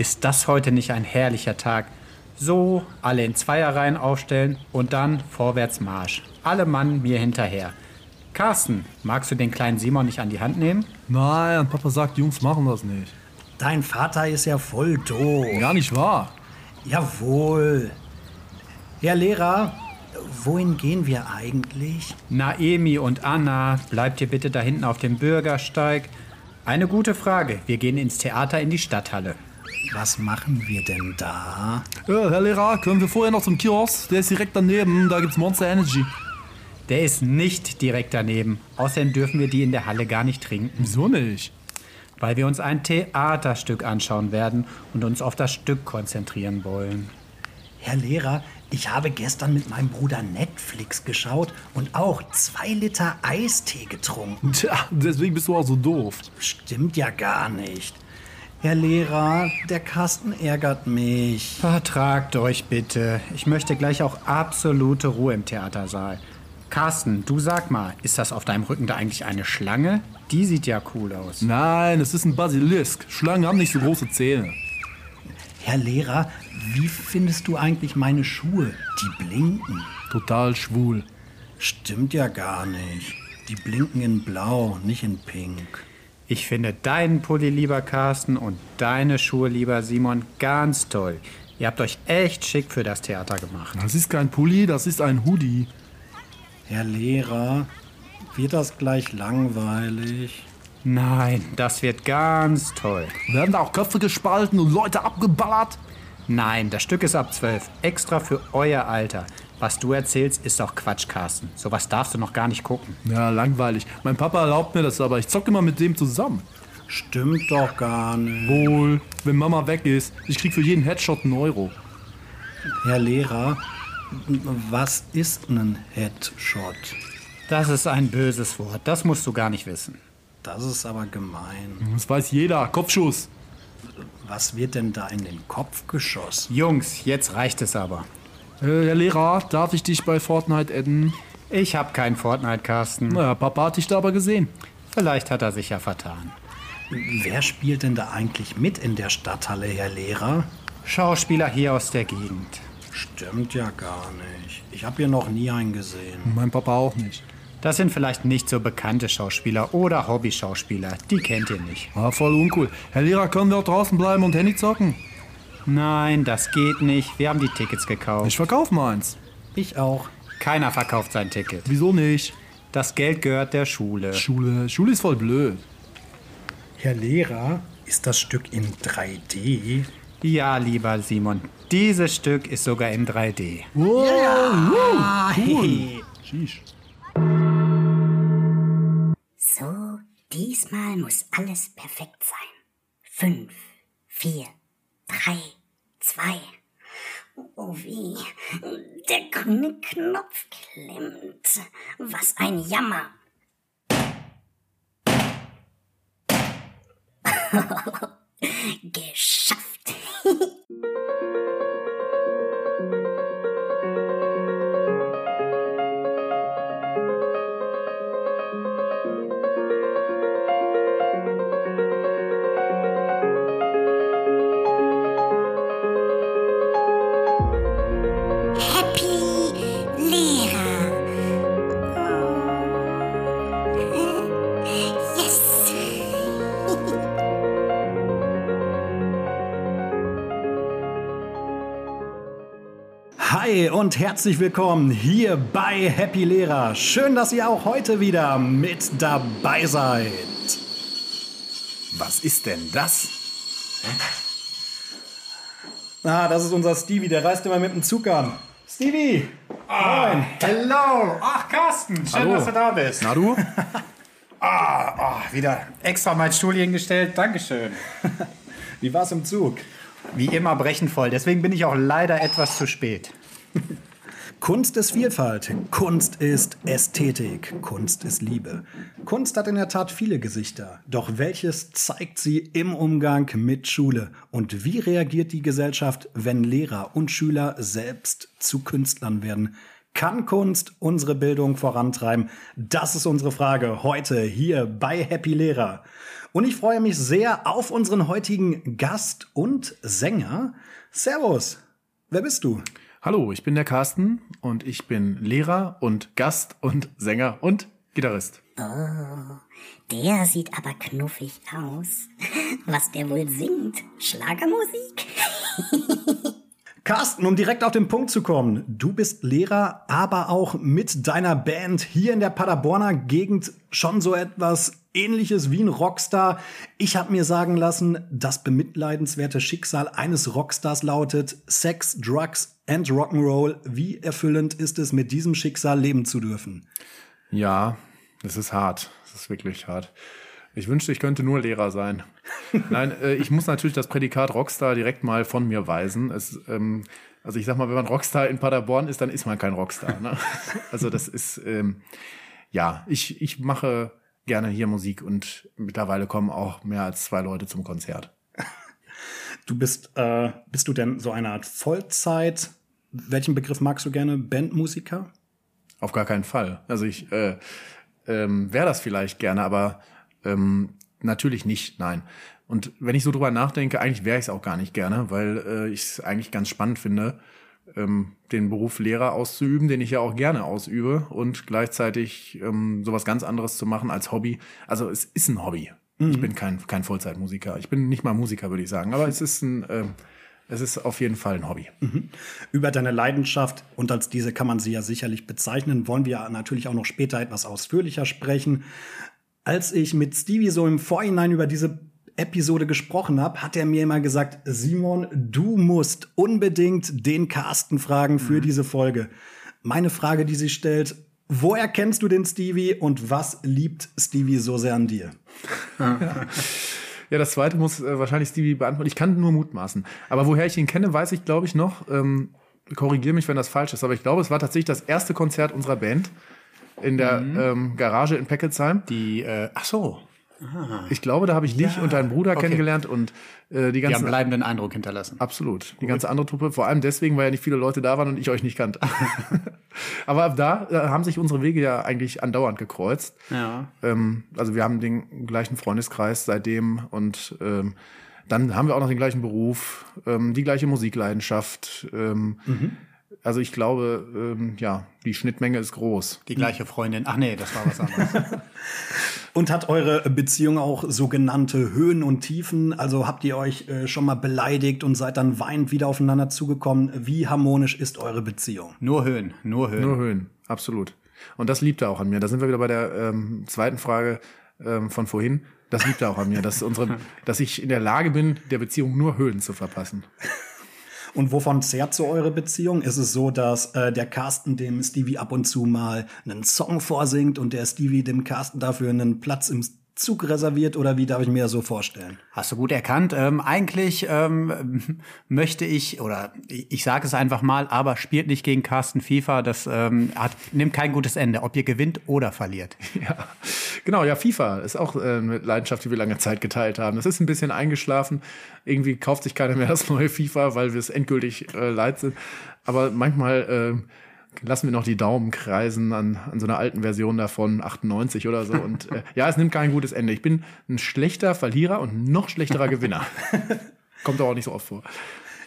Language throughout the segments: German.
ist das heute nicht ein herrlicher Tag? So, alle in Zweierreihen aufstellen und dann vorwärts Marsch. Alle Mann mir hinterher. Carsten, magst du den kleinen Simon nicht an die Hand nehmen? Nein, Papa sagt, Jungs machen das nicht. Dein Vater ist ja voll doof. Gar nicht wahr. Jawohl. Herr Lehrer, wohin gehen wir eigentlich? Naemi und Anna, bleibt ihr bitte da hinten auf dem Bürgersteig. Eine gute Frage. Wir gehen ins Theater in die Stadthalle. Was machen wir denn da? Äh, Herr Lehrer, können wir vorher noch zum Kiosk? Der ist direkt daneben, da gibt's Monster Energy. Der ist nicht direkt daneben. Außerdem dürfen wir die in der Halle gar nicht trinken, Wieso nicht? weil wir uns ein Theaterstück anschauen werden und uns auf das Stück konzentrieren wollen. Herr Lehrer, ich habe gestern mit meinem Bruder Netflix geschaut und auch zwei Liter Eistee getrunken. Tja, deswegen bist du auch so doof. Stimmt ja gar nicht. Herr Lehrer, der Carsten ärgert mich. Vertragt euch bitte. Ich möchte gleich auch absolute Ruhe im Theatersaal. Carsten, du sag mal, ist das auf deinem Rücken da eigentlich eine Schlange? Die sieht ja cool aus. Nein, es ist ein Basilisk. Schlangen haben nicht so große Zähne. Herr Lehrer, wie findest du eigentlich meine Schuhe? Die blinken. Total schwul. Stimmt ja gar nicht. Die blinken in Blau, nicht in Pink. Ich finde deinen Pulli, lieber Carsten, und deine Schuhe, lieber Simon, ganz toll. Ihr habt euch echt schick für das Theater gemacht. Das ist kein Pulli, das ist ein Hoodie. Herr Lehrer, wird das gleich langweilig? Nein, das wird ganz toll. Werden da auch Köpfe gespalten und Leute abgeballert? Nein, das Stück ist ab 12. Extra für euer Alter. Was du erzählst, ist doch Quatsch, Carsten. Sowas darfst du noch gar nicht gucken. Ja, langweilig. Mein Papa erlaubt mir das, aber ich zocke immer mit dem zusammen. Stimmt doch gar nicht. Wohl, wenn Mama weg ist. Ich krieg für jeden Headshot einen Euro. Herr Lehrer, was ist ein Headshot? Das ist ein böses Wort. Das musst du gar nicht wissen. Das ist aber gemein. Das weiß jeder. Kopfschuss. Was wird denn da in den Kopf geschossen? Jungs, jetzt reicht es aber. Äh, Herr Lehrer, darf ich dich bei Fortnite adden? Ich hab kein Fortnite, Carsten. Naja, Papa hat dich da aber gesehen. Vielleicht hat er sich ja vertan. Wer spielt denn da eigentlich mit in der Stadthalle, Herr Lehrer? Schauspieler hier aus der Gegend. Stimmt ja gar nicht. Ich habe hier noch nie einen gesehen. Mein Papa auch nicht. Das sind vielleicht nicht so bekannte Schauspieler oder Hobbyschauspieler. Die kennt ihr nicht. Ah, voll uncool. Herr Lehrer, können wir auch draußen bleiben und Handy zocken? Nein, das geht nicht. Wir haben die Tickets gekauft. Ich verkauf meins. Ich auch. Keiner verkauft sein Ticket. Wieso nicht? Das Geld gehört der Schule. Schule. Schule ist voll blöd. Herr Lehrer, ist das Stück in 3D? Ja, lieber Simon, dieses Stück ist sogar in 3D. Ah, hey. Sheesh. So, diesmal muss alles perfekt sein. Fünf, vier, drei, zwei. Oh wie, der grüne Knopf klemmt. Was ein Jammer. Geschafft. herzlich willkommen hier bei Happy Lehrer. Schön, dass ihr auch heute wieder mit dabei seid. Was ist denn das? Ah, das ist unser Stevie, der reist immer mit dem Zug an. Stevie! Moin! Hello! Ach, Carsten, schön, Hallo. dass du da bist. Na du? Ah, ah, wieder extra mein Stuhl hingestellt. Dankeschön. Wie war's im Zug? Wie immer brechenvoll, deswegen bin ich auch leider etwas zu spät. Kunst ist Vielfalt, Kunst ist Ästhetik, Kunst ist Liebe. Kunst hat in der Tat viele Gesichter, doch welches zeigt sie im Umgang mit Schule? Und wie reagiert die Gesellschaft, wenn Lehrer und Schüler selbst zu Künstlern werden? Kann Kunst unsere Bildung vorantreiben? Das ist unsere Frage heute hier bei Happy Lehrer. Und ich freue mich sehr auf unseren heutigen Gast und Sänger. Servus, wer bist du? Hallo, ich bin der Carsten und ich bin Lehrer und Gast und Sänger und Gitarrist. Oh, der sieht aber knuffig aus. Was der wohl singt? Schlagermusik? Carsten, um direkt auf den Punkt zu kommen, du bist Lehrer, aber auch mit deiner Band hier in der Paderborner Gegend schon so etwas ähnliches wie ein Rockstar. Ich habe mir sagen lassen, das bemitleidenswerte Schicksal eines Rockstars lautet Sex, Drugs and Rock'n'Roll. Wie erfüllend ist es, mit diesem Schicksal leben zu dürfen? Ja, das ist hart. Das ist wirklich hart. Ich wünschte, ich könnte nur Lehrer sein. Nein, äh, ich muss natürlich das Prädikat Rockstar direkt mal von mir weisen. Es, ähm, also ich sag mal, wenn man Rockstar in Paderborn ist, dann ist man kein Rockstar. Ne? Also das ist, ähm, ja, ich, ich mache gerne hier Musik und mittlerweile kommen auch mehr als zwei Leute zum Konzert. Du bist, äh, bist du denn so eine Art Vollzeit, welchen Begriff magst du gerne, Bandmusiker? Auf gar keinen Fall. Also ich äh, ähm, wäre das vielleicht gerne, aber ähm, natürlich nicht, nein. Und wenn ich so drüber nachdenke, eigentlich wäre ich es auch gar nicht gerne, weil äh, ich es eigentlich ganz spannend finde, ähm, den Beruf Lehrer auszuüben, den ich ja auch gerne ausübe und gleichzeitig ähm, sowas ganz anderes zu machen als Hobby. Also es ist ein Hobby. Mhm. Ich bin kein, kein Vollzeitmusiker. Ich bin nicht mal Musiker, würde ich sagen. Aber es ist ein, ähm, es ist auf jeden Fall ein Hobby. Mhm. Über deine Leidenschaft, und als diese kann man sie ja sicherlich bezeichnen, wollen wir natürlich auch noch später etwas ausführlicher sprechen. Als ich mit Stevie so im Vorhinein über diese Episode gesprochen habe, hat er mir immer gesagt, Simon, du musst unbedingt den Carsten fragen für mhm. diese Folge. Meine Frage, die sie stellt, woher kennst du den Stevie und was liebt Stevie so sehr an dir? Ja, das zweite muss äh, wahrscheinlich Stevie beantworten. Ich kann nur mutmaßen. Aber woher ich ihn kenne, weiß ich, glaube ich, noch. Ähm, Korrigiere mich, wenn das falsch ist. Aber ich glaube, es war tatsächlich das erste Konzert unserer Band in der mhm. ähm, Garage in Peckelsheim. Die, äh, ach so. Ah. Ich glaube, da habe ich dich ja. und deinen Bruder okay. kennengelernt und äh, die ganze. Die haben bleibenden Eindruck hinterlassen. Absolut. Die ganze andere Truppe, vor allem deswegen, weil ja nicht viele Leute da waren und ich euch nicht kannte. Aber ab da äh, haben sich unsere Wege ja eigentlich andauernd gekreuzt. Ja. Ähm, also wir haben den gleichen Freundeskreis seitdem und ähm, dann haben wir auch noch den gleichen Beruf, ähm, die gleiche Musikleidenschaft. Ähm, mhm. Also ich glaube, ähm, ja, die Schnittmenge ist groß. Die gleiche Freundin. Ach nee, das war was anderes. und hat eure Beziehung auch sogenannte Höhen und Tiefen? Also habt ihr euch äh, schon mal beleidigt und seid dann weinend wieder aufeinander zugekommen? Wie harmonisch ist eure Beziehung? Nur Höhen, nur Höhen. Nur Höhen, absolut. Und das liebt er auch an mir. Da sind wir wieder bei der ähm, zweiten Frage ähm, von vorhin. Das liebt er auch an mir, dass, unsere, dass ich in der Lage bin, der Beziehung nur Höhen zu verpassen. Und wovon zehrt so eure Beziehung? Ist es so, dass äh, der Carsten dem Stevie ab und zu mal einen Song vorsingt und der Stevie dem Carsten dafür einen Platz im Zug reserviert oder wie darf ich mir das so vorstellen? Hast du gut erkannt. Ähm, eigentlich ähm, möchte ich, oder ich, sage es einfach mal, aber spielt nicht gegen Carsten FIFA. Das ähm, hat, nimmt kein gutes Ende, ob ihr gewinnt oder verliert. Ja, genau. Ja, FIFA ist auch äh, eine Leidenschaft, die wir lange Zeit geteilt haben. Das ist ein bisschen eingeschlafen. Irgendwie kauft sich keiner mehr das neue FIFA, weil wir es endgültig äh, leid sind. Aber manchmal äh, lassen wir noch die Daumen kreisen an, an so einer alten Version davon, 98 oder so. Und äh, ja, es nimmt kein gutes Ende. Ich bin ein schlechter Verlierer und noch schlechterer Gewinner. Kommt aber auch nicht so oft vor.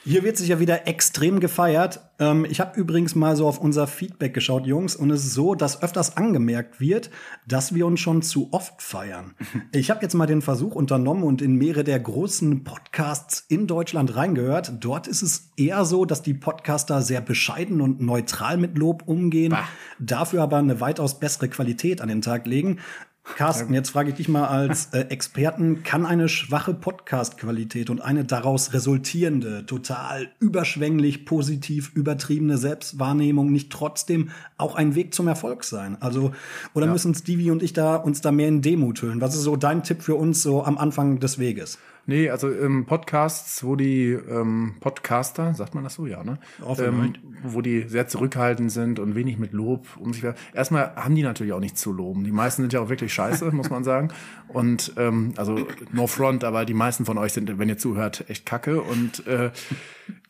Hier wird sich ja wieder extrem gefeiert. Ähm, ich habe übrigens mal so auf unser Feedback geschaut, Jungs, und es ist so, dass öfters angemerkt wird, dass wir uns schon zu oft feiern. Ich habe jetzt mal den Versuch unternommen und in mehrere der großen Podcasts in Deutschland reingehört. Dort ist es eher so, dass die Podcaster sehr bescheiden und neutral mit Lob umgehen, bah. dafür aber eine weitaus bessere Qualität an den Tag legen. Carsten, jetzt frage ich dich mal als äh, Experten, kann eine schwache Podcast-Qualität und eine daraus resultierende, total überschwänglich, positiv übertriebene Selbstwahrnehmung nicht trotzdem auch ein Weg zum Erfolg sein? Also, oder ja. müssen Stevie und ich da uns da mehr in Demut hüllen? Was ist so dein Tipp für uns so am Anfang des Weges? Nee, also ähm, Podcasts, wo die ähm, Podcaster, sagt man das so, ja, ne? Ähm, wo die sehr zurückhaltend sind und wenig mit Lob um sich Erstmal haben die natürlich auch nichts zu loben. Die meisten sind ja auch wirklich scheiße, muss man sagen. Und ähm, also no front, aber die meisten von euch sind, wenn ihr zuhört, echt kacke. Und äh,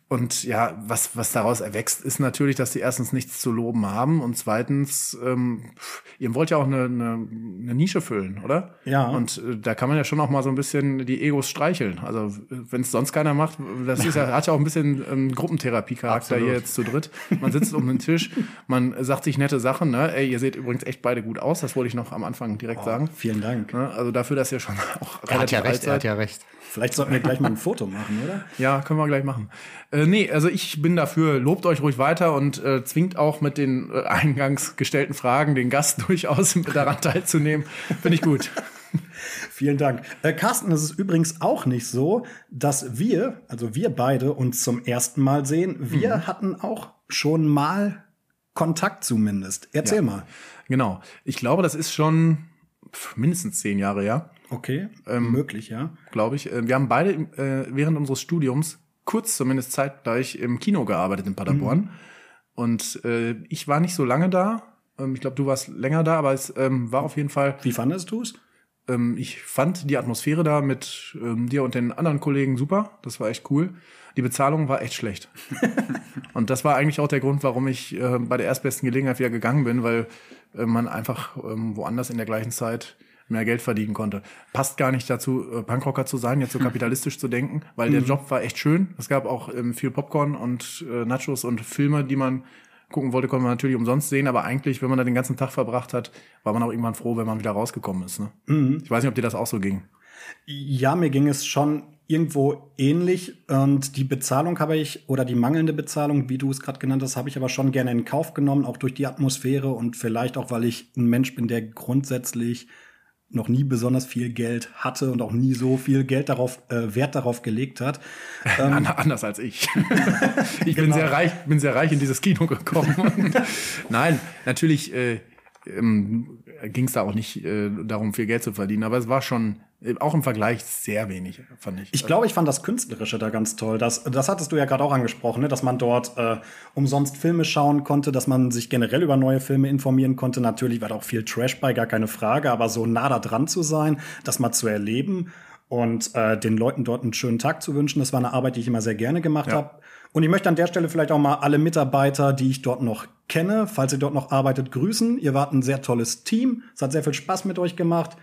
Und ja, was, was daraus erwächst, ist natürlich, dass sie erstens nichts zu loben haben und zweitens, ähm, ihr wollt ja auch eine, eine, eine Nische füllen, oder? Ja. Und äh, da kann man ja schon auch mal so ein bisschen die Egos streicheln. Also wenn es sonst keiner macht, das ist ja, hat ja auch ein bisschen ähm, Gruppentherapie-Charakter hier jetzt zu dritt. Man sitzt um den Tisch, man sagt sich nette Sachen, ne? Ey, ihr seht übrigens echt beide gut aus, das wollte ich noch am Anfang direkt sagen. Vielen Dank. Ne? Also dafür, dass ihr schon auch Er hat ja alt recht, er hat seid. ja recht. Vielleicht sollten wir gleich mal ein Foto machen, oder? Ja, können wir gleich machen. Äh, nee, also ich bin dafür, lobt euch ruhig weiter und äh, zwingt auch mit den äh, eingangs gestellten Fragen den Gast durchaus daran teilzunehmen. Finde ich gut. Vielen Dank. Äh, Carsten, es ist übrigens auch nicht so, dass wir, also wir beide, uns zum ersten Mal sehen. Wir Mhm. hatten auch schon mal Kontakt zumindest. Erzähl Ja. mal. Genau. Ich glaube, das ist schon mindestens zehn Jahre her, Okay, Ähm, möglich, ja. glaube ich. Äh, Wir haben beide äh, während unseres Studiums kurz zumindest zeitgleich im Kino gearbeitet in Paderborn. Und äh, ich war nicht so lange da. Ähm, ich glaube, du warst länger da, aber es ähm, war auf jeden Fall Wie fandest du es? Ähm, ich fand die Atmosphäre da mit ähm, dir und den anderen Kollegen super. Das war echt cool. Die Bezahlung war echt schlecht. und das war eigentlich auch der Grund, warum ich äh, bei der erstbesten Gelegenheit wieder gegangen bin, weil äh, man einfach ähm, woanders in der gleichen Zeit mehr Geld verdienen konnte. Passt gar nicht dazu, äh, Punkrocker zu sein, jetzt so kapitalistisch zu denken, weil der Job war echt schön. Es gab auch ähm, viel Popcorn und äh, Nachos und Filme, die man gucken wollte, konnte man natürlich umsonst sehen, aber eigentlich, wenn man da den ganzen Tag verbracht hat, war man auch irgendwann froh, wenn man wieder rausgekommen ist. Ne? Ich weiß nicht, ob dir das auch so ging. Ja, mir ging es schon irgendwo ähnlich und die Bezahlung habe ich oder die mangelnde Bezahlung, wie du es gerade genannt hast, habe ich aber schon gerne in Kauf genommen, auch durch die Atmosphäre und vielleicht auch, weil ich ein Mensch bin, der grundsätzlich noch nie besonders viel Geld hatte und auch nie so viel Geld darauf äh, Wert darauf gelegt hat. Ähm, An- Anders als ich. ich bin Genau. sehr reich, bin sehr reich in dieses Kino gekommen. Nein, natürlich äh, ähm, ging es da auch nicht äh, darum, viel Geld zu verdienen, aber es war schon auch im Vergleich sehr wenig, fand ich. Ich glaube, ich fand das Künstlerische da ganz toll. Das, das hattest du ja gerade auch angesprochen, ne? dass man dort äh, umsonst Filme schauen konnte, dass man sich generell über neue Filme informieren konnte. Natürlich war da auch viel Trash bei, gar keine Frage, aber so nah da dran zu sein, das mal zu erleben und äh, den Leuten dort einen schönen Tag zu wünschen, das war eine Arbeit, die ich immer sehr gerne gemacht Ja. habe. Und ich möchte an der Stelle vielleicht auch mal alle Mitarbeiter, die ich dort noch kenne, falls ihr dort noch arbeitet, grüßen. Ihr wart ein sehr tolles Team. Es hat sehr viel Spaß mit euch gemacht.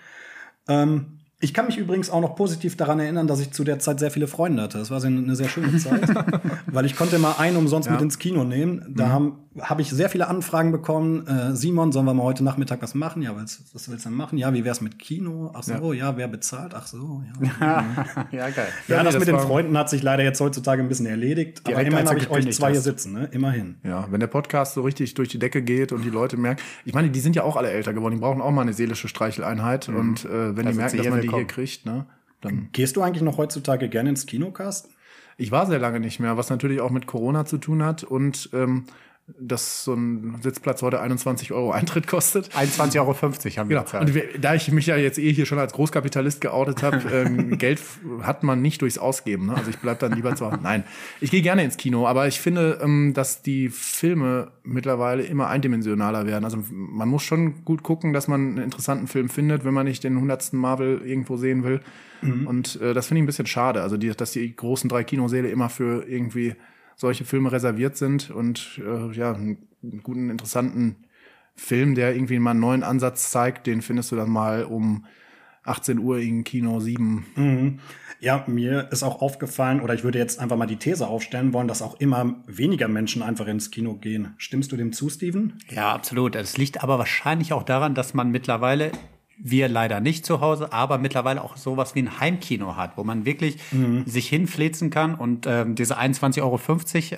Ähm, ich kann mich übrigens auch noch positiv daran erinnern, dass ich zu der Zeit sehr viele Freunde hatte. Das war so eine sehr schöne Zeit, weil ich konnte mal einen umsonst mit ins Kino nehmen. Da haben habe ich sehr viele Anfragen bekommen. Äh, Simon, sollen wir mal heute Nachmittag was machen? Ja, was, was willst du denn machen? Ja, wie wär's mit Kino? Ach so, ja, wer bezahlt? Ach so, ja. Ja, geil. Ja, nee, das, das mit den Freunden hat sich leider jetzt heutzutage ein bisschen erledigt. Aber Direkt, immerhin habe ich euch zwei hier hast. sitzen, ne? Immerhin. Ja, wenn der Podcast so richtig durch die Decke geht und die Leute merken, ich meine, die sind ja auch alle älter geworden, die brauchen auch mal eine seelische Streicheleinheit und äh, wenn Da die merken, dass hier man die hier willkommen. kriegt, ne, dann Gehst du eigentlich noch heutzutage gerne ins Kino, Carsten? Ich war sehr lange nicht mehr, was natürlich auch mit Corona zu tun hat und ähm, dass so ein Sitzplatz heute 21 Euro Eintritt kostet. 21,50 Euro haben wir Genau. bezahlt. Und wir- da ich mich ja jetzt eh hier schon als Großkapitalist geoutet habe, ähm, Geld hat man nicht durchs Ausgeben. Ne? Also ich bleib dann lieber zu Hause. Nein, ich gehe gerne ins Kino, aber ich finde, ähm, dass die Filme mittlerweile immer eindimensionaler werden. Also man muss schon gut gucken, dass man einen interessanten Film findet, wenn man nicht den hundertsten Marvel irgendwo sehen will. Und äh, das finde ich ein bisschen schade. Also die, dass die großen drei Kinosäle immer für irgendwie solche Filme reserviert sind und äh, ja, einen guten, interessanten Film, der irgendwie mal einen neuen Ansatz zeigt, den findest du dann mal um 18 Uhr in Kino 7. Ja, mir ist auch aufgefallen, oder ich würde jetzt einfach mal die These aufstellen wollen, dass auch immer weniger Menschen einfach ins Kino gehen. Stimmst du dem zu, Steven? Ja, absolut. Es liegt aber wahrscheinlich auch daran, dass man mittlerweile, wir leider nicht zu Hause, aber mittlerweile auch sowas wie ein Heimkino hat, wo man wirklich sich hinflezen kann. Und ähm, diese 21,50 Euro,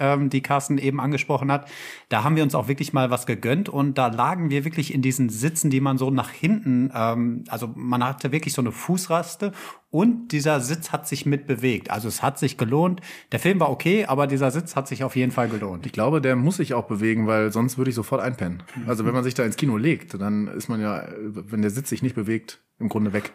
ähm, die Carsten eben angesprochen hat, da haben wir uns auch wirklich mal was gegönnt. Und da lagen wir wirklich in diesen Sitzen, die man so nach hinten, ähm, also man hatte wirklich so eine Fußraste und dieser Sitz hat sich mitbewegt. Also es hat sich gelohnt. Der Film war okay, aber dieser Sitz hat sich auf jeden Fall gelohnt. Ich glaube, der muss sich auch bewegen, weil sonst würde ich sofort einpennen. Also wenn man sich da ins Kino legt, dann ist man ja, wenn der Sitz sich nicht bewegt, im Grunde weg.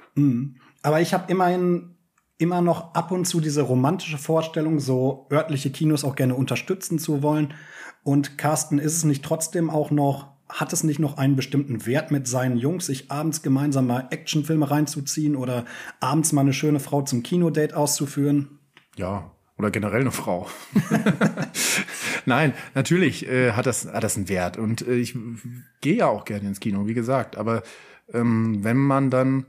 Aber ich habe immerhin immer noch ab und zu diese romantische Vorstellung, so örtliche Kinos auch gerne unterstützen zu wollen. Und Carsten, ist es nicht trotzdem auch noch, hat es nicht noch einen bestimmten Wert mit seinen Jungs, sich abends gemeinsam mal Actionfilme reinzuziehen oder abends mal eine schöne Frau zum Kinodate auszuführen? Ja, oder generell eine Frau. Nein, natürlich äh, hat das hat das einen Wert und äh, ich gehe ja auch gerne ins Kino, wie gesagt. Aber ähm, wenn man dann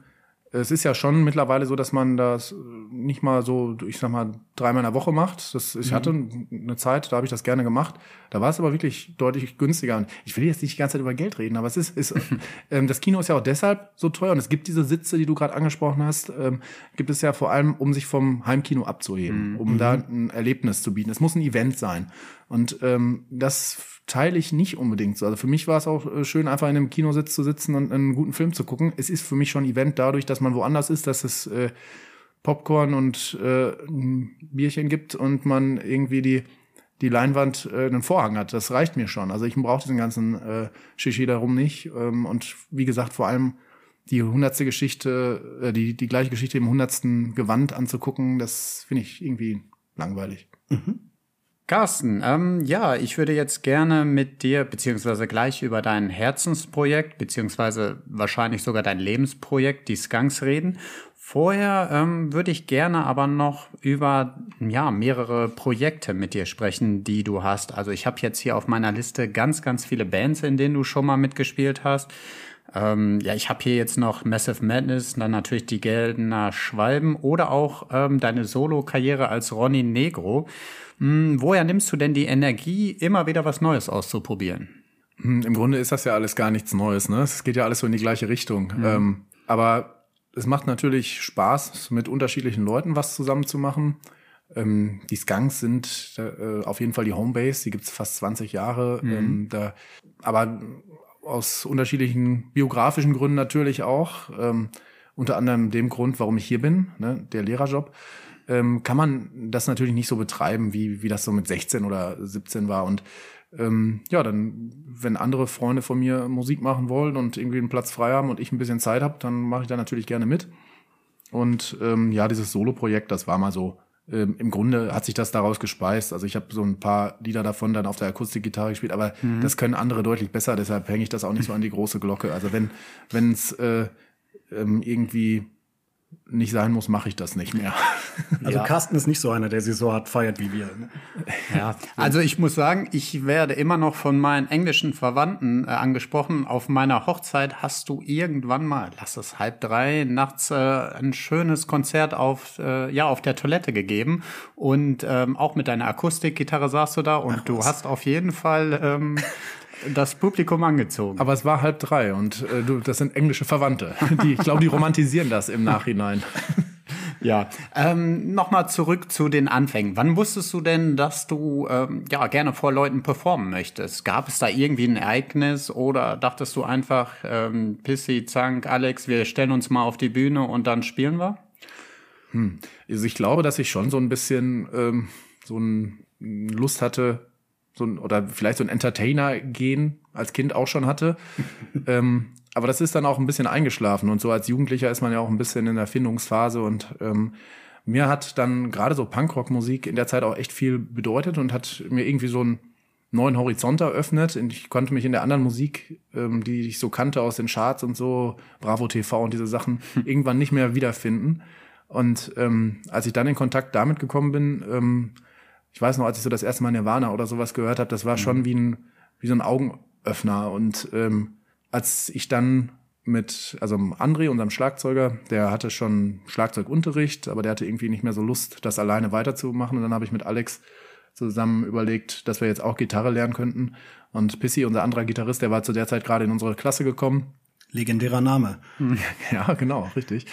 es ist ja schon mittlerweile so, dass man das nicht mal so, ich sag mal, dreimal in der Woche macht. Das, ich mhm. hatte eine Zeit, da habe ich das gerne gemacht. Da war es aber wirklich deutlich günstiger. Und ich will jetzt nicht die ganze Zeit über Geld reden, aber es ist, ist ähm, das Kino ist ja auch deshalb so teuer. Und es gibt diese Sitze, die du gerade angesprochen hast, ähm, gibt es ja vor allem, um sich vom Heimkino abzuheben, mhm. um da ein Erlebnis zu bieten. Es muss ein Event sein. Und ähm, das teile ich nicht unbedingt so. Also für mich war es auch äh, schön, einfach in einem Kinositz zu sitzen und einen guten Film zu gucken. Es ist für mich schon ein Event dadurch, dass man woanders ist, dass es äh, Popcorn und äh, ein Bierchen gibt und man irgendwie die die Leinwand äh, einen Vorhang hat. Das reicht mir schon. Also ich brauche diesen ganzen äh, Shishi darum nicht. Ähm, und wie gesagt, vor allem die hundertste Geschichte, äh, die, die gleiche Geschichte im hundertsten Gewand anzugucken, das finde ich irgendwie langweilig. Mhm. Carsten, ähm, ja, ich würde jetzt gerne mit dir, beziehungsweise gleich über dein Herzensprojekt, beziehungsweise wahrscheinlich sogar dein Lebensprojekt, die Skunks, reden. Vorher ähm, würde ich gerne aber noch über ja mehrere Projekte mit dir sprechen, die du hast. Also ich habe jetzt hier auf meiner Liste ganz, ganz viele Bands, in denen du schon mal mitgespielt hast. Ähm, ja, ich habe hier jetzt noch Massive Madness, dann natürlich die Geldener Schwalben oder auch ähm, deine Solo-Karriere als Ronny Negro. Hm, woher nimmst du denn die Energie, immer wieder was Neues auszuprobieren? Hm, Im Grunde ist das ja alles gar nichts Neues, ne? Es geht ja alles so in die gleiche Richtung. Mhm. Aber es macht natürlich Spaß, mit unterschiedlichen Leuten was zusammen zu machen. Ähm, die Skunks sind äh, auf jeden Fall die Homebase, die gibt's fast 20 Jahre. Mhm. Ähm, da, aber aus unterschiedlichen biografischen Gründen natürlich auch. Ähm, unter anderem dem Grund, warum ich hier bin, ne, der Lehrerjob ähm, kann man das natürlich nicht so betreiben, wie, wie das so mit 16 oder 17 war. Und ähm, ja, dann, wenn andere Freunde von mir Musik machen wollen und irgendwie einen Platz frei haben und ich ein bisschen Zeit habe, dann mache ich da natürlich gerne mit. Und ähm, ja, dieses Solo-Projekt, das war mal so. Ähm, Im Grunde hat sich das daraus gespeist. Also ich habe so ein paar Lieder davon dann auf der Akustikgitarre gespielt, aber mhm. das können andere deutlich besser, deshalb hänge ich das auch nicht so an die große Glocke. Also wenn wenn es äh, ähm, irgendwie nicht sein muss, mache ich das nicht mehr. Also ja. Carsten ist nicht so einer, der sie so hart feiert wie wir. Ne? Ja, also ich muss sagen, ich werde immer noch von meinen englischen Verwandten äh, angesprochen. Auf meiner Hochzeit hast du irgendwann mal, lass es halb drei nachts, äh, ein schönes Konzert auf, äh, ja, auf der Toilette gegeben. Und ähm, auch mit deiner Akustikgitarre saßt du da und Ach, du hast auf jeden Fall ähm, das Publikum angezogen. Aber es war halb drei und äh, du, das sind englische Verwandte. Die, ich glaube, die romantisieren das im Nachhinein. Ja, ähm, nochmal zurück zu den Anfängen. Wann wusstest du denn, dass du ähm, ja gerne vor Leuten performen möchtest? Gab es da irgendwie ein Ereignis oder dachtest du einfach, ähm, Pissy, Zank, Alex, wir stellen uns mal auf die Bühne und dann spielen wir? Hm. Also ich glaube, dass ich schon so ein bisschen ähm, so ein Lust hatte, so ein, oder vielleicht so ein Entertainer-Gen als Kind auch schon hatte. ähm, aber das ist dann auch ein bisschen eingeschlafen und so als Jugendlicher ist man ja auch ein bisschen in der Findungsphase und ähm, mir hat dann gerade so Punkrock-Musik in der Zeit auch echt viel bedeutet und hat mir irgendwie so einen neuen Horizont eröffnet. Und ich konnte mich in der anderen Musik, ähm, die ich so kannte aus den Charts und so, Bravo TV und diese Sachen, irgendwann nicht mehr wiederfinden. Und ähm, als ich dann in Kontakt damit gekommen bin, ähm, ich weiß noch, als ich so das erste Mal Nirvana oder sowas gehört habe, das war mhm. schon wie ein wie so ein Augenöffner. Und ähm, als ich dann mit, also André, unserem Schlagzeuger, der hatte schon Schlagzeugunterricht, aber der hatte irgendwie nicht mehr so Lust, das alleine weiterzumachen. Und dann habe ich mit Alex zusammen überlegt, dass wir jetzt auch Gitarre lernen könnten. Und Pissy, unser anderer Gitarrist, der war zu der Zeit gerade in unsere Klasse gekommen. Legendärer Name. Ja, genau, richtig.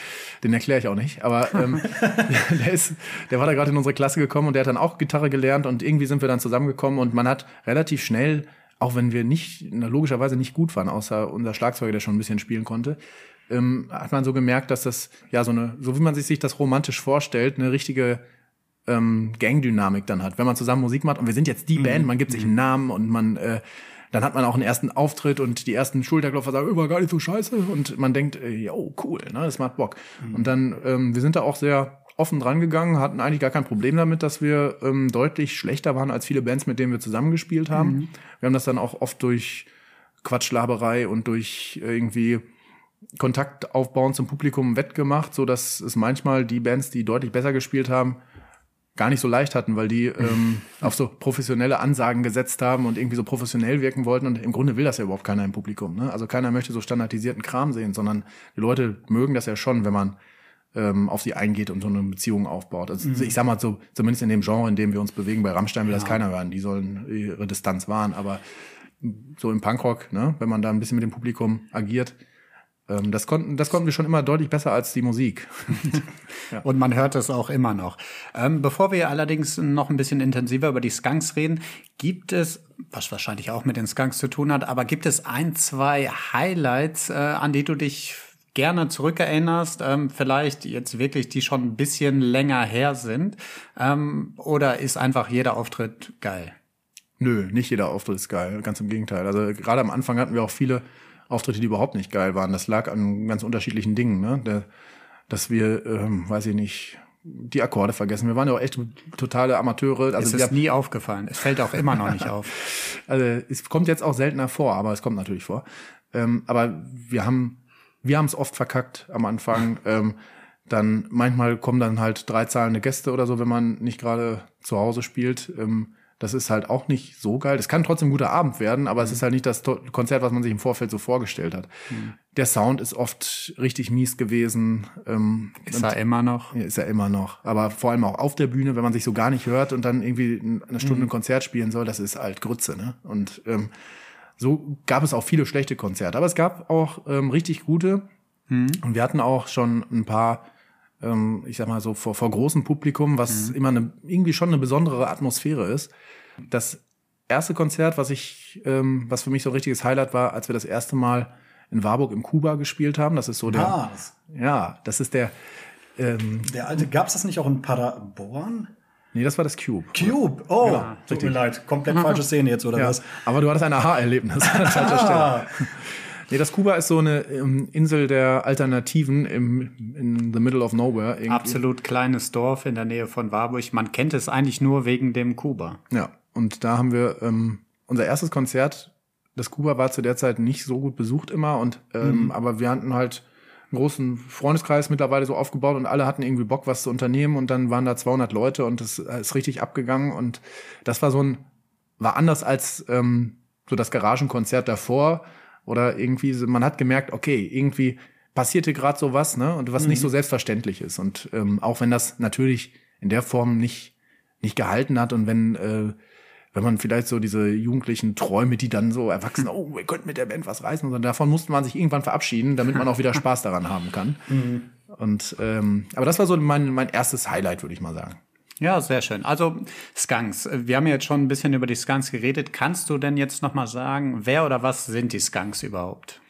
Den erkläre ich auch nicht. Aber ähm, der, ist, der war da gerade in unsere Klasse gekommen und der hat dann auch Gitarre gelernt und irgendwie sind wir dann zusammengekommen und man hat relativ schnell, auch wenn wir nicht, logischerweise nicht gut waren, außer unser Schlagzeuger, der schon ein bisschen spielen konnte, ähm, hat man so gemerkt, dass das ja so eine, so wie man sich das romantisch vorstellt, eine richtige ähm, Gangdynamik dann hat. Wenn man zusammen Musik macht und wir sind jetzt die mhm. Band, man gibt sich einen Namen und man äh, dann hat man auch einen ersten Auftritt und die ersten Schulterklopfer sagen, über gar nicht so scheiße. Und man denkt, äh, yo, cool, ne, das macht Bock. Mhm. Und dann, ähm, wir sind da auch sehr offen dran gegangen, hatten eigentlich gar kein Problem damit, dass wir ähm, deutlich schlechter waren als viele Bands, mit denen wir zusammengespielt haben. Mhm. Wir haben das dann auch oft durch Quatschlaberei und durch irgendwie Kontakt aufbauen zum Publikum wettgemacht, so dass es manchmal die Bands, die deutlich besser gespielt haben, gar nicht so leicht hatten, weil die ähm, auf so professionelle Ansagen gesetzt haben und irgendwie so professionell wirken wollten. Und im Grunde will das ja überhaupt keiner im Publikum. Ne? Also keiner möchte so standardisierten Kram sehen, sondern die Leute mögen das ja schon, wenn man ähm, auf sie eingeht und so eine Beziehung aufbaut. Also ich sag mal so, zumindest in dem Genre, in dem wir uns bewegen, bei Rammstein will das keiner hören. Die sollen ihre Distanz wahren. Aber so im Punkrock, ne, wenn man da ein bisschen mit dem Publikum agiert, das konnten, das konnten wir schon immer deutlich besser als die Musik. Und man hört es auch immer noch. Ähm, bevor wir allerdings noch ein bisschen intensiver über die Skunks reden, gibt es, was wahrscheinlich auch mit den Skunks zu tun hat, aber gibt es ein, zwei Highlights, äh, an die du dich gerne zurückerinnerst, ähm, vielleicht jetzt wirklich, die schon ein bisschen länger her sind? Ähm, oder ist einfach jeder Auftritt geil? Nö, nicht jeder Auftritt ist geil, ganz im Gegenteil. Also gerade am Anfang hatten wir auch viele Auftritte, die überhaupt nicht geil waren. Das lag an ganz unterschiedlichen Dingen, ne? Der, dass wir, ähm, weiß ich nicht, die Akkorde vergessen. Wir waren ja auch echt totale Amateure. Also es ist nie aufgefallen. Es fällt auch immer noch nicht auf. Also es kommt jetzt auch seltener vor, aber es kommt natürlich vor. Ähm, aber wir haben, wir haben es oft verkackt am Anfang. ähm, dann manchmal kommen dann halt drei zahlende Gäste oder so, wenn man nicht gerade zu Hause spielt. Ähm, das ist halt auch nicht so geil. Es kann trotzdem ein guter Abend werden, aber mhm. es ist halt nicht das Konzert, was man sich im Vorfeld so vorgestellt hat. Mhm. Der Sound ist oft richtig mies gewesen. Ähm, ist er immer noch? Ist er immer noch. Aber vor allem auch auf der Bühne, wenn man sich so gar nicht hört und dann irgendwie eine Stunde mhm. ein Konzert spielen soll, das ist halt Grütze. Ne? Und ähm, so gab es auch viele schlechte Konzerte. Aber es gab auch ähm, richtig gute. Mhm. Und wir hatten auch schon ein paar ähm, ich sag mal so vor, vor großem Publikum, was mhm. immer eine, irgendwie schon eine besondere Atmosphäre ist. Das erste Konzert, was ich, ähm, was für mich so ein richtiges Highlight war, als wir das erste Mal in Warburg im Kuba gespielt haben. Das ist so der. Ah. Ja, das ist der. Ähm, der alte, gab's das nicht auch in Paderborn? Nee, das war das Cube. Cube, oh, ja, tut mir leid. Komplett falsche Szene jetzt, oder ja, was? Aber du hattest ein Aha-Erlebnis an falscher Stelle. Nee, das Kuba ist so eine ähm, Insel der Alternativen im, in the middle of nowhere. Irgendwie. Absolut kleines Dorf in der Nähe von Warburg. Man kennt es eigentlich nur wegen dem Kuba. Ja, und da haben wir ähm, unser erstes Konzert. Das Kuba war zu der Zeit nicht so gut besucht immer und ähm, mhm. aber wir hatten halt einen großen Freundeskreis mittlerweile so aufgebaut und alle hatten irgendwie Bock, was zu unternehmen und dann waren da 200 Leute und das ist richtig abgegangen und das war so ein war anders als ähm, so das Garagenkonzert davor, oder irgendwie, man hat gemerkt, okay, irgendwie passierte gerade so was, ne? Und was mhm. nicht so selbstverständlich ist. Und ähm, auch wenn das natürlich in der Form nicht, nicht gehalten hat und wenn, äh, wenn man vielleicht so diese jugendlichen Träume, die dann so erwachsen, oh, wir könnten mit der Band was reißen, sondern davon musste man sich irgendwann verabschieden, damit man auch wieder Spaß daran haben kann. Mhm. Und ähm, aber das war so mein, mein erstes Highlight, würde ich mal sagen. Ja, sehr schön. Also Skunks. Wir haben jetzt schon ein bisschen über die Skunks geredet. Kannst du denn jetzt noch mal sagen, wer oder was sind die Skunks überhaupt?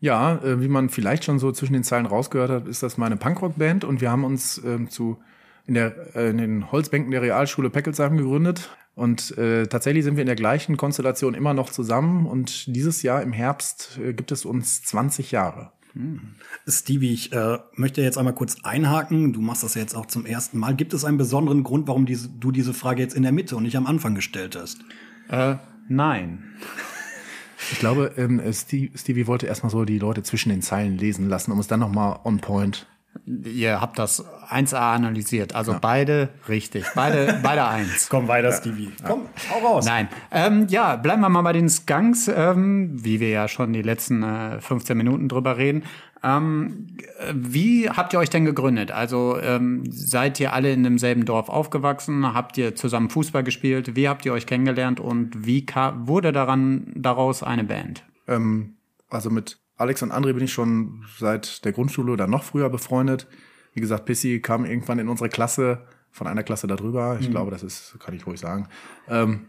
Ja, äh, wie man vielleicht schon so zwischen den Zeilen rausgehört hat, ist das meine Punkrock-Band und wir haben uns ähm, zu in, der, äh, in den Holzbänken der Realschule Peckelsheim gegründet. Und äh, tatsächlich sind wir in der gleichen Konstellation immer noch zusammen. Und dieses Jahr im Herbst äh, gibt es uns 20 Jahre. Hm. Stevie, ich äh, möchte jetzt einmal kurz einhaken. Du machst das ja jetzt auch zum ersten Mal. Gibt es einen besonderen Grund, warum diese, du diese Frage jetzt in der Mitte und nicht am Anfang gestellt hast? Äh, nein. Ich glaube, ähm, Stevie, Stevie wollte erstmal so die Leute zwischen den Zeilen lesen lassen, um es dann nochmal on point Ihr habt das 1A analysiert. Also ja. beide richtig. Beide, beide eins. Komm weiter, Stevie. Ja. Komm, hau raus. Nein. Ähm, ja, bleiben wir mal bei den Skunks, ähm, wie wir ja schon die letzten äh, 15 Minuten drüber reden. Ähm, wie habt ihr euch denn gegründet? Also ähm, seid ihr alle in demselben Dorf aufgewachsen? Habt ihr zusammen Fußball gespielt? Wie habt ihr euch kennengelernt und wie wurde daran daraus eine Band? Ähm, also mit Alex und André bin ich schon seit der Grundschule oder noch früher befreundet. Wie gesagt, Pissy kam irgendwann in unsere Klasse, von einer Klasse darüber. Ich mhm. glaube, das ist, kann ich ruhig sagen. Ähm,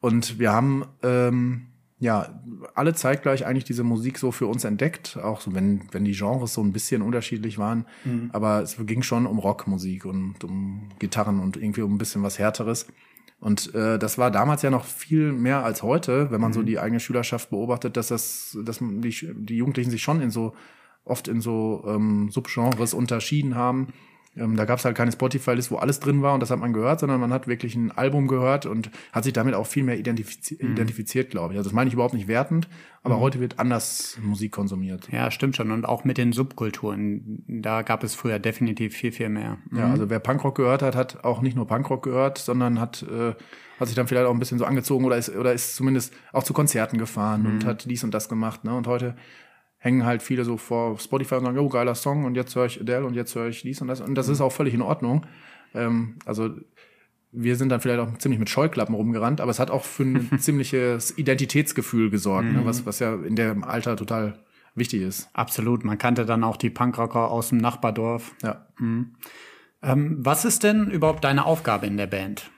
und wir haben ähm, ja alle zeitgleich eigentlich diese Musik so für uns entdeckt, auch so wenn wenn die Genres so ein bisschen unterschiedlich waren, mhm. aber es ging schon um Rockmusik und um Gitarren und irgendwie um ein bisschen was härteres. Und äh, das war damals ja noch viel mehr als heute, wenn man mhm. so die eigene Schülerschaft beobachtet, dass das, dass die, die Jugendlichen sich schon in so oft in so ähm, Subgenres unterschieden haben. Ähm, da gab es halt keine Spotify-List, wo alles drin war und das hat man gehört, sondern man hat wirklich ein Album gehört und hat sich damit auch viel mehr identifiz Mhm. identifiziert, glaube ich. Also das meine ich überhaupt nicht wertend, aber heute wird anders Musik konsumiert. Ja, stimmt schon. Und auch mit den Subkulturen. Da gab es früher definitiv viel, viel mehr. Ja, also wer Punkrock gehört hat, hat auch nicht nur Punkrock gehört, sondern hat, äh, hat sich dann vielleicht auch ein bisschen so angezogen oder ist, oder ist zumindest auch zu Konzerten gefahren und hat dies und das gemacht. Ne? Und heute hängen halt viele so vor Spotify und sagen, oh, geiler Song und jetzt höre ich Adele und jetzt höre ich dies und das. Und das ist auch völlig in Ordnung. Ähm, also wir sind dann vielleicht auch ziemlich mit Scheuklappen rumgerannt, aber es hat auch für ein ziemliches Identitätsgefühl gesorgt, ne? was, was ja in dem Alter total wichtig ist. Absolut. Man kannte dann auch die Punkrocker aus dem Nachbardorf. Ja. Ähm, was ist denn überhaupt deine Aufgabe in der Band?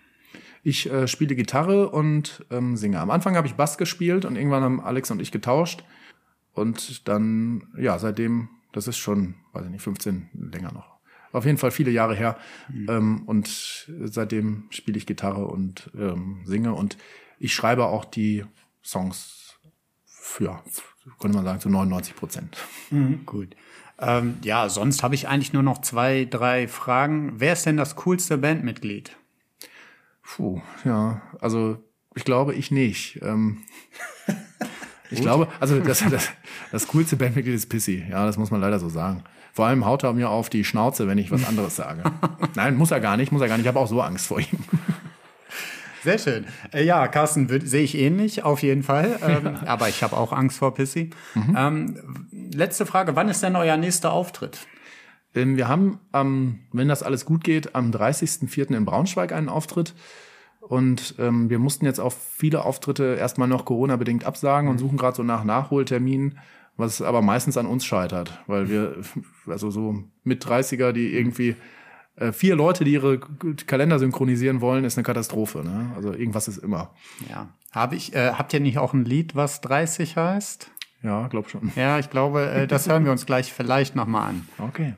Ich äh, spiele Gitarre und ähm, singe. Am Anfang habe ich Bass gespielt und irgendwann haben Alex und ich getauscht. Und dann, ja, seitdem, das ist schon, weiß ich nicht, 15, länger noch. Auf jeden Fall viele Jahre her. Ähm, und seitdem spiele ich Gitarre und ähm, singe. Und ich schreibe auch die Songs für, könnte man sagen, zu 99 Prozent. Gut. Ähm, ja, sonst habe ich eigentlich nur noch zwei, drei Fragen. Wer ist denn das coolste Bandmitglied? Puh, ja, also ich glaube, ich nicht. Ähm, ich glaube, also das, das, das coolste Bandmitglied ist Pissy. Ja, das muss man leider so sagen. Vor allem haut er mir auf die Schnauze, wenn ich was anderes sage. Nein, muss er gar nicht, muss er gar nicht. Ich habe auch so Angst vor ihm. Sehr schön. Äh, ja, Carsten sehe ich ähnlich, auf jeden Fall. Ähm, aber ich habe auch Angst vor Pissy. Ähm, letzte Frage, wann ist denn euer nächster Auftritt? Ähm, wir haben, am, wenn das alles gut geht, am 30.04. in Braunschweig einen Auftritt. Und ähm, wir mussten jetzt auch viele Auftritte erstmal noch Corona-bedingt absagen und suchen gerade so nach Nachholterminen, was aber meistens an uns scheitert, weil wir, also so mit 30er, die irgendwie äh, vier Leute, die ihre Kalender synchronisieren wollen, ist eine Katastrophe. Ne? Also irgendwas ist immer. Ja. Hab ich, äh, habt ihr nicht auch ein Lied, was 30 heißt? Ja, glaub schon. Ja, ich glaube, äh, das hören wir uns gleich vielleicht nochmal an. Okay.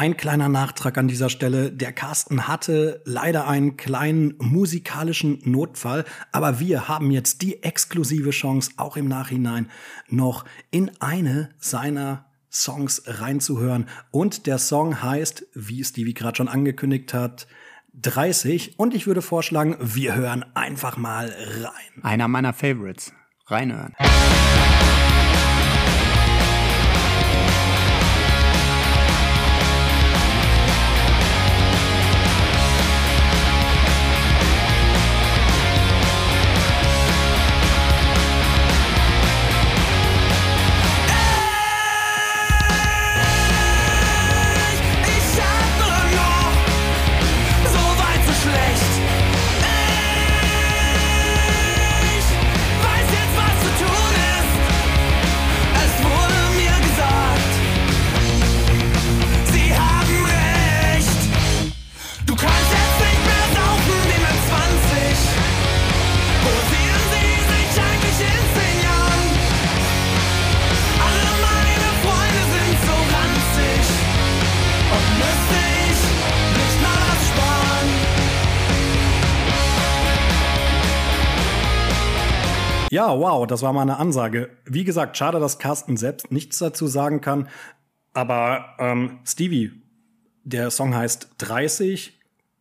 Ein kleiner Nachtrag an dieser Stelle. Der Carsten hatte leider einen kleinen musikalischen Notfall, aber wir haben jetzt die exklusive Chance, auch im Nachhinein noch in eine seiner Songs reinzuhören. Und der Song heißt, wie Stevie gerade schon angekündigt hat, 30. Und ich würde vorschlagen, wir hören einfach mal rein. Einer meiner Favorites. Reinhören. Ja, wow, das war mal eine Ansage. Wie gesagt, schade, dass Carsten selbst nichts dazu sagen kann. Aber ähm, Stevie, der Song heißt 30.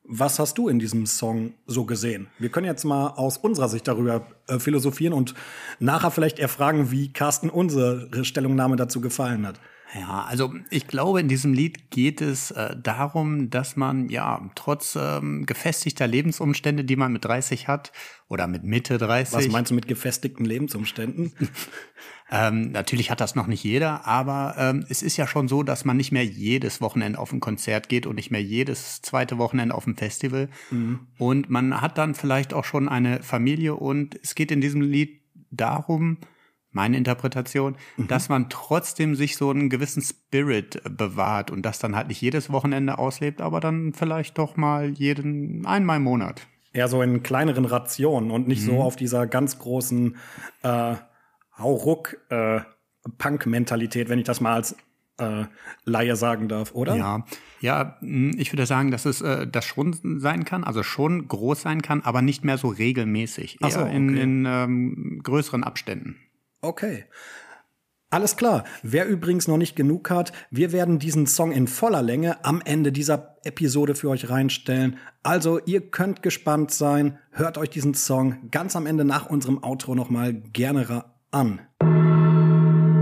Was hast du in diesem Song so gesehen? Wir können jetzt mal aus unserer Sicht darüber äh, philosophieren und nachher vielleicht erfragen, wie Carsten unsere Stellungnahme dazu gefallen hat. Ja, also ich glaube, in diesem Lied geht es äh, darum, dass man ja trotz ähm, gefestigter Lebensumstände, die man mit 30 hat oder mit Mitte 30, Was meinst du mit gefestigten Lebensumständen? ähm, natürlich hat das noch nicht jeder, aber ähm, es ist ja schon so, dass man nicht mehr jedes Wochenende auf ein Konzert geht und nicht mehr jedes zweite Wochenende auf ein Festival. Und man hat dann vielleicht auch schon eine Familie und es geht in diesem Lied darum, meine Interpretation, dass man trotzdem sich so einen gewissen Spirit bewahrt und das dann halt nicht jedes Wochenende auslebt, aber dann vielleicht doch mal jeden einmal im Monat. Eher so in kleineren Rationen und nicht so auf dieser ganz großen äh, Hauruck äh, wenn ich das mal als äh, Laie sagen darf, oder? Ja, ja, mh, ich würde sagen, dass es äh, das schon sein kann, also schon groß sein kann, aber nicht mehr so regelmäßig, eher so, in, okay. in ähm, größeren Abständen. Okay. Alles klar. Wer übrigens noch nicht genug hat, wir werden diesen Song in voller Länge am Ende dieser Episode für euch reinstellen. Also ihr könnt gespannt sein. Hört euch diesen Song ganz am Ende nach unserem Outro nochmal gerne an.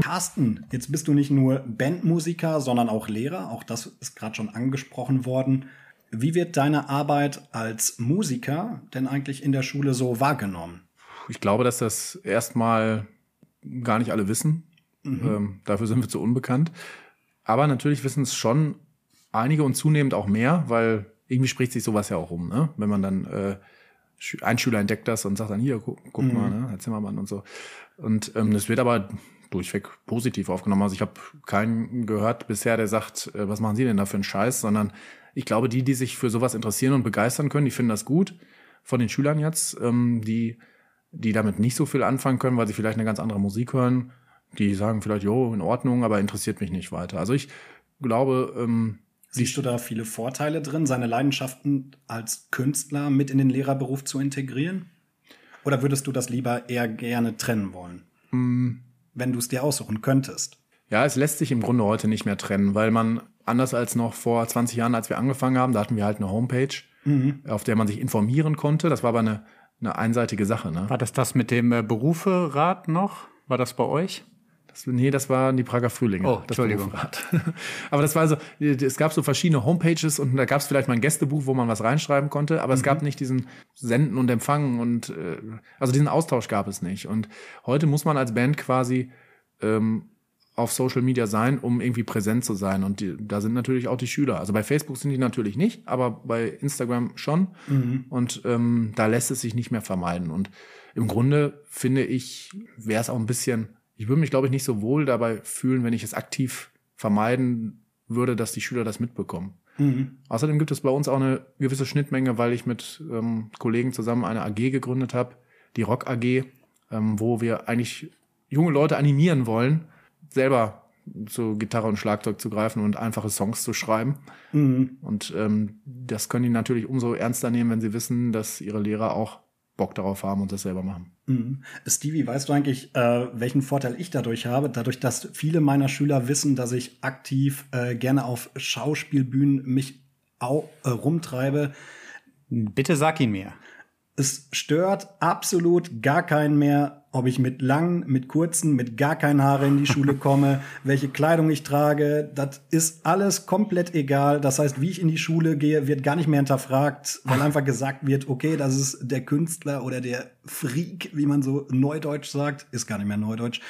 Carsten, jetzt bist du nicht nur Bandmusiker, sondern auch Lehrer. Auch das ist gerade schon angesprochen worden. Wie wird deine Arbeit als Musiker denn eigentlich in der Schule so wahrgenommen? Ich glaube, dass das erstmal gar nicht alle wissen. Ähm, dafür sind wir zu unbekannt. Aber natürlich wissen es schon einige und zunehmend auch mehr, weil irgendwie spricht sich sowas ja auch um, ne? Wenn man dann äh, ein Schüler entdeckt das und sagt dann hier, guck, guck mal, ne, Herr Zimmermann und so. Und ähm, das wird aber durchweg positiv aufgenommen. Also ich habe keinen gehört bisher, der sagt, äh, was machen Sie denn da für einen Scheiß, sondern ich glaube, die, die sich für sowas interessieren und begeistern können, die finden das gut. Von den Schülern jetzt, ähm, die, die damit nicht so viel anfangen können, weil sie vielleicht eine ganz andere Musik hören, die sagen vielleicht, jo, in Ordnung, aber interessiert mich nicht weiter. Also ich glaube, ähm, Siehst du da viele Vorteile drin, seine Leidenschaften als Künstler mit in den Lehrerberuf zu integrieren? Oder würdest du das lieber eher gerne trennen wollen? Wenn du es dir aussuchen könntest. Ja, es lässt sich im Grunde heute nicht mehr trennen, weil man anders als noch vor 20 Jahren, als wir angefangen haben, da hatten wir halt eine Homepage, auf der man sich informieren konnte. Das war aber eine, eine einseitige Sache. Ne? War das das mit dem äh, Beruferat noch? War das bei euch? Das, nee, das waren die Prager Frühlinge. Oh, das Entschuldigung. Berufsrat. aber das war so, es gab so verschiedene Homepages und da gab es vielleicht mal ein Gästebuch, wo man was reinschreiben konnte, aber es gab nicht diesen Senden und Empfangen und äh, also diesen Austausch gab es nicht. Und heute muss man als Band quasi ähm, auf Social Media sein, um irgendwie präsent zu sein. Und die, da sind natürlich auch die Schüler. Also bei Facebook sind die natürlich nicht, aber bei Instagram schon. Und ähm, da lässt es sich nicht mehr vermeiden. Und im Grunde finde ich, wäre es auch ein bisschen, ich würde mich, glaube ich, nicht so wohl dabei fühlen, wenn ich es aktiv vermeiden würde, dass die Schüler das mitbekommen. Außerdem gibt es bei uns auch eine gewisse Schnittmenge, weil ich mit ähm, Kollegen zusammen eine AG gegründet habe, die Rock AG, ähm, wo wir eigentlich junge Leute animieren wollen, selber zu Gitarre und Schlagzeug zu greifen und einfache Songs zu schreiben. Und ähm, das können die natürlich umso ernster nehmen, wenn sie wissen, dass ihre Lehrer auch Bock darauf haben und das selber machen. Mhm. Stevie, weißt du eigentlich, äh, welchen Vorteil ich dadurch habe? Dadurch, dass viele meiner Schüler wissen, dass ich aktiv äh, gerne auf Schauspielbühnen mich au äh, rumtreibe. Bitte sag ihn mir. Es stört absolut gar keinen mehr, ob ich mit langen, mit kurzen, mit gar keinen Haare in die Schule komme, welche Kleidung ich trage. Das ist alles komplett egal. Das heißt, wie ich in die Schule gehe, wird gar nicht mehr hinterfragt, weil einfach gesagt wird, okay, das ist der Künstler oder der Freak, wie man so neudeutsch sagt. Ist gar nicht mehr neudeutsch.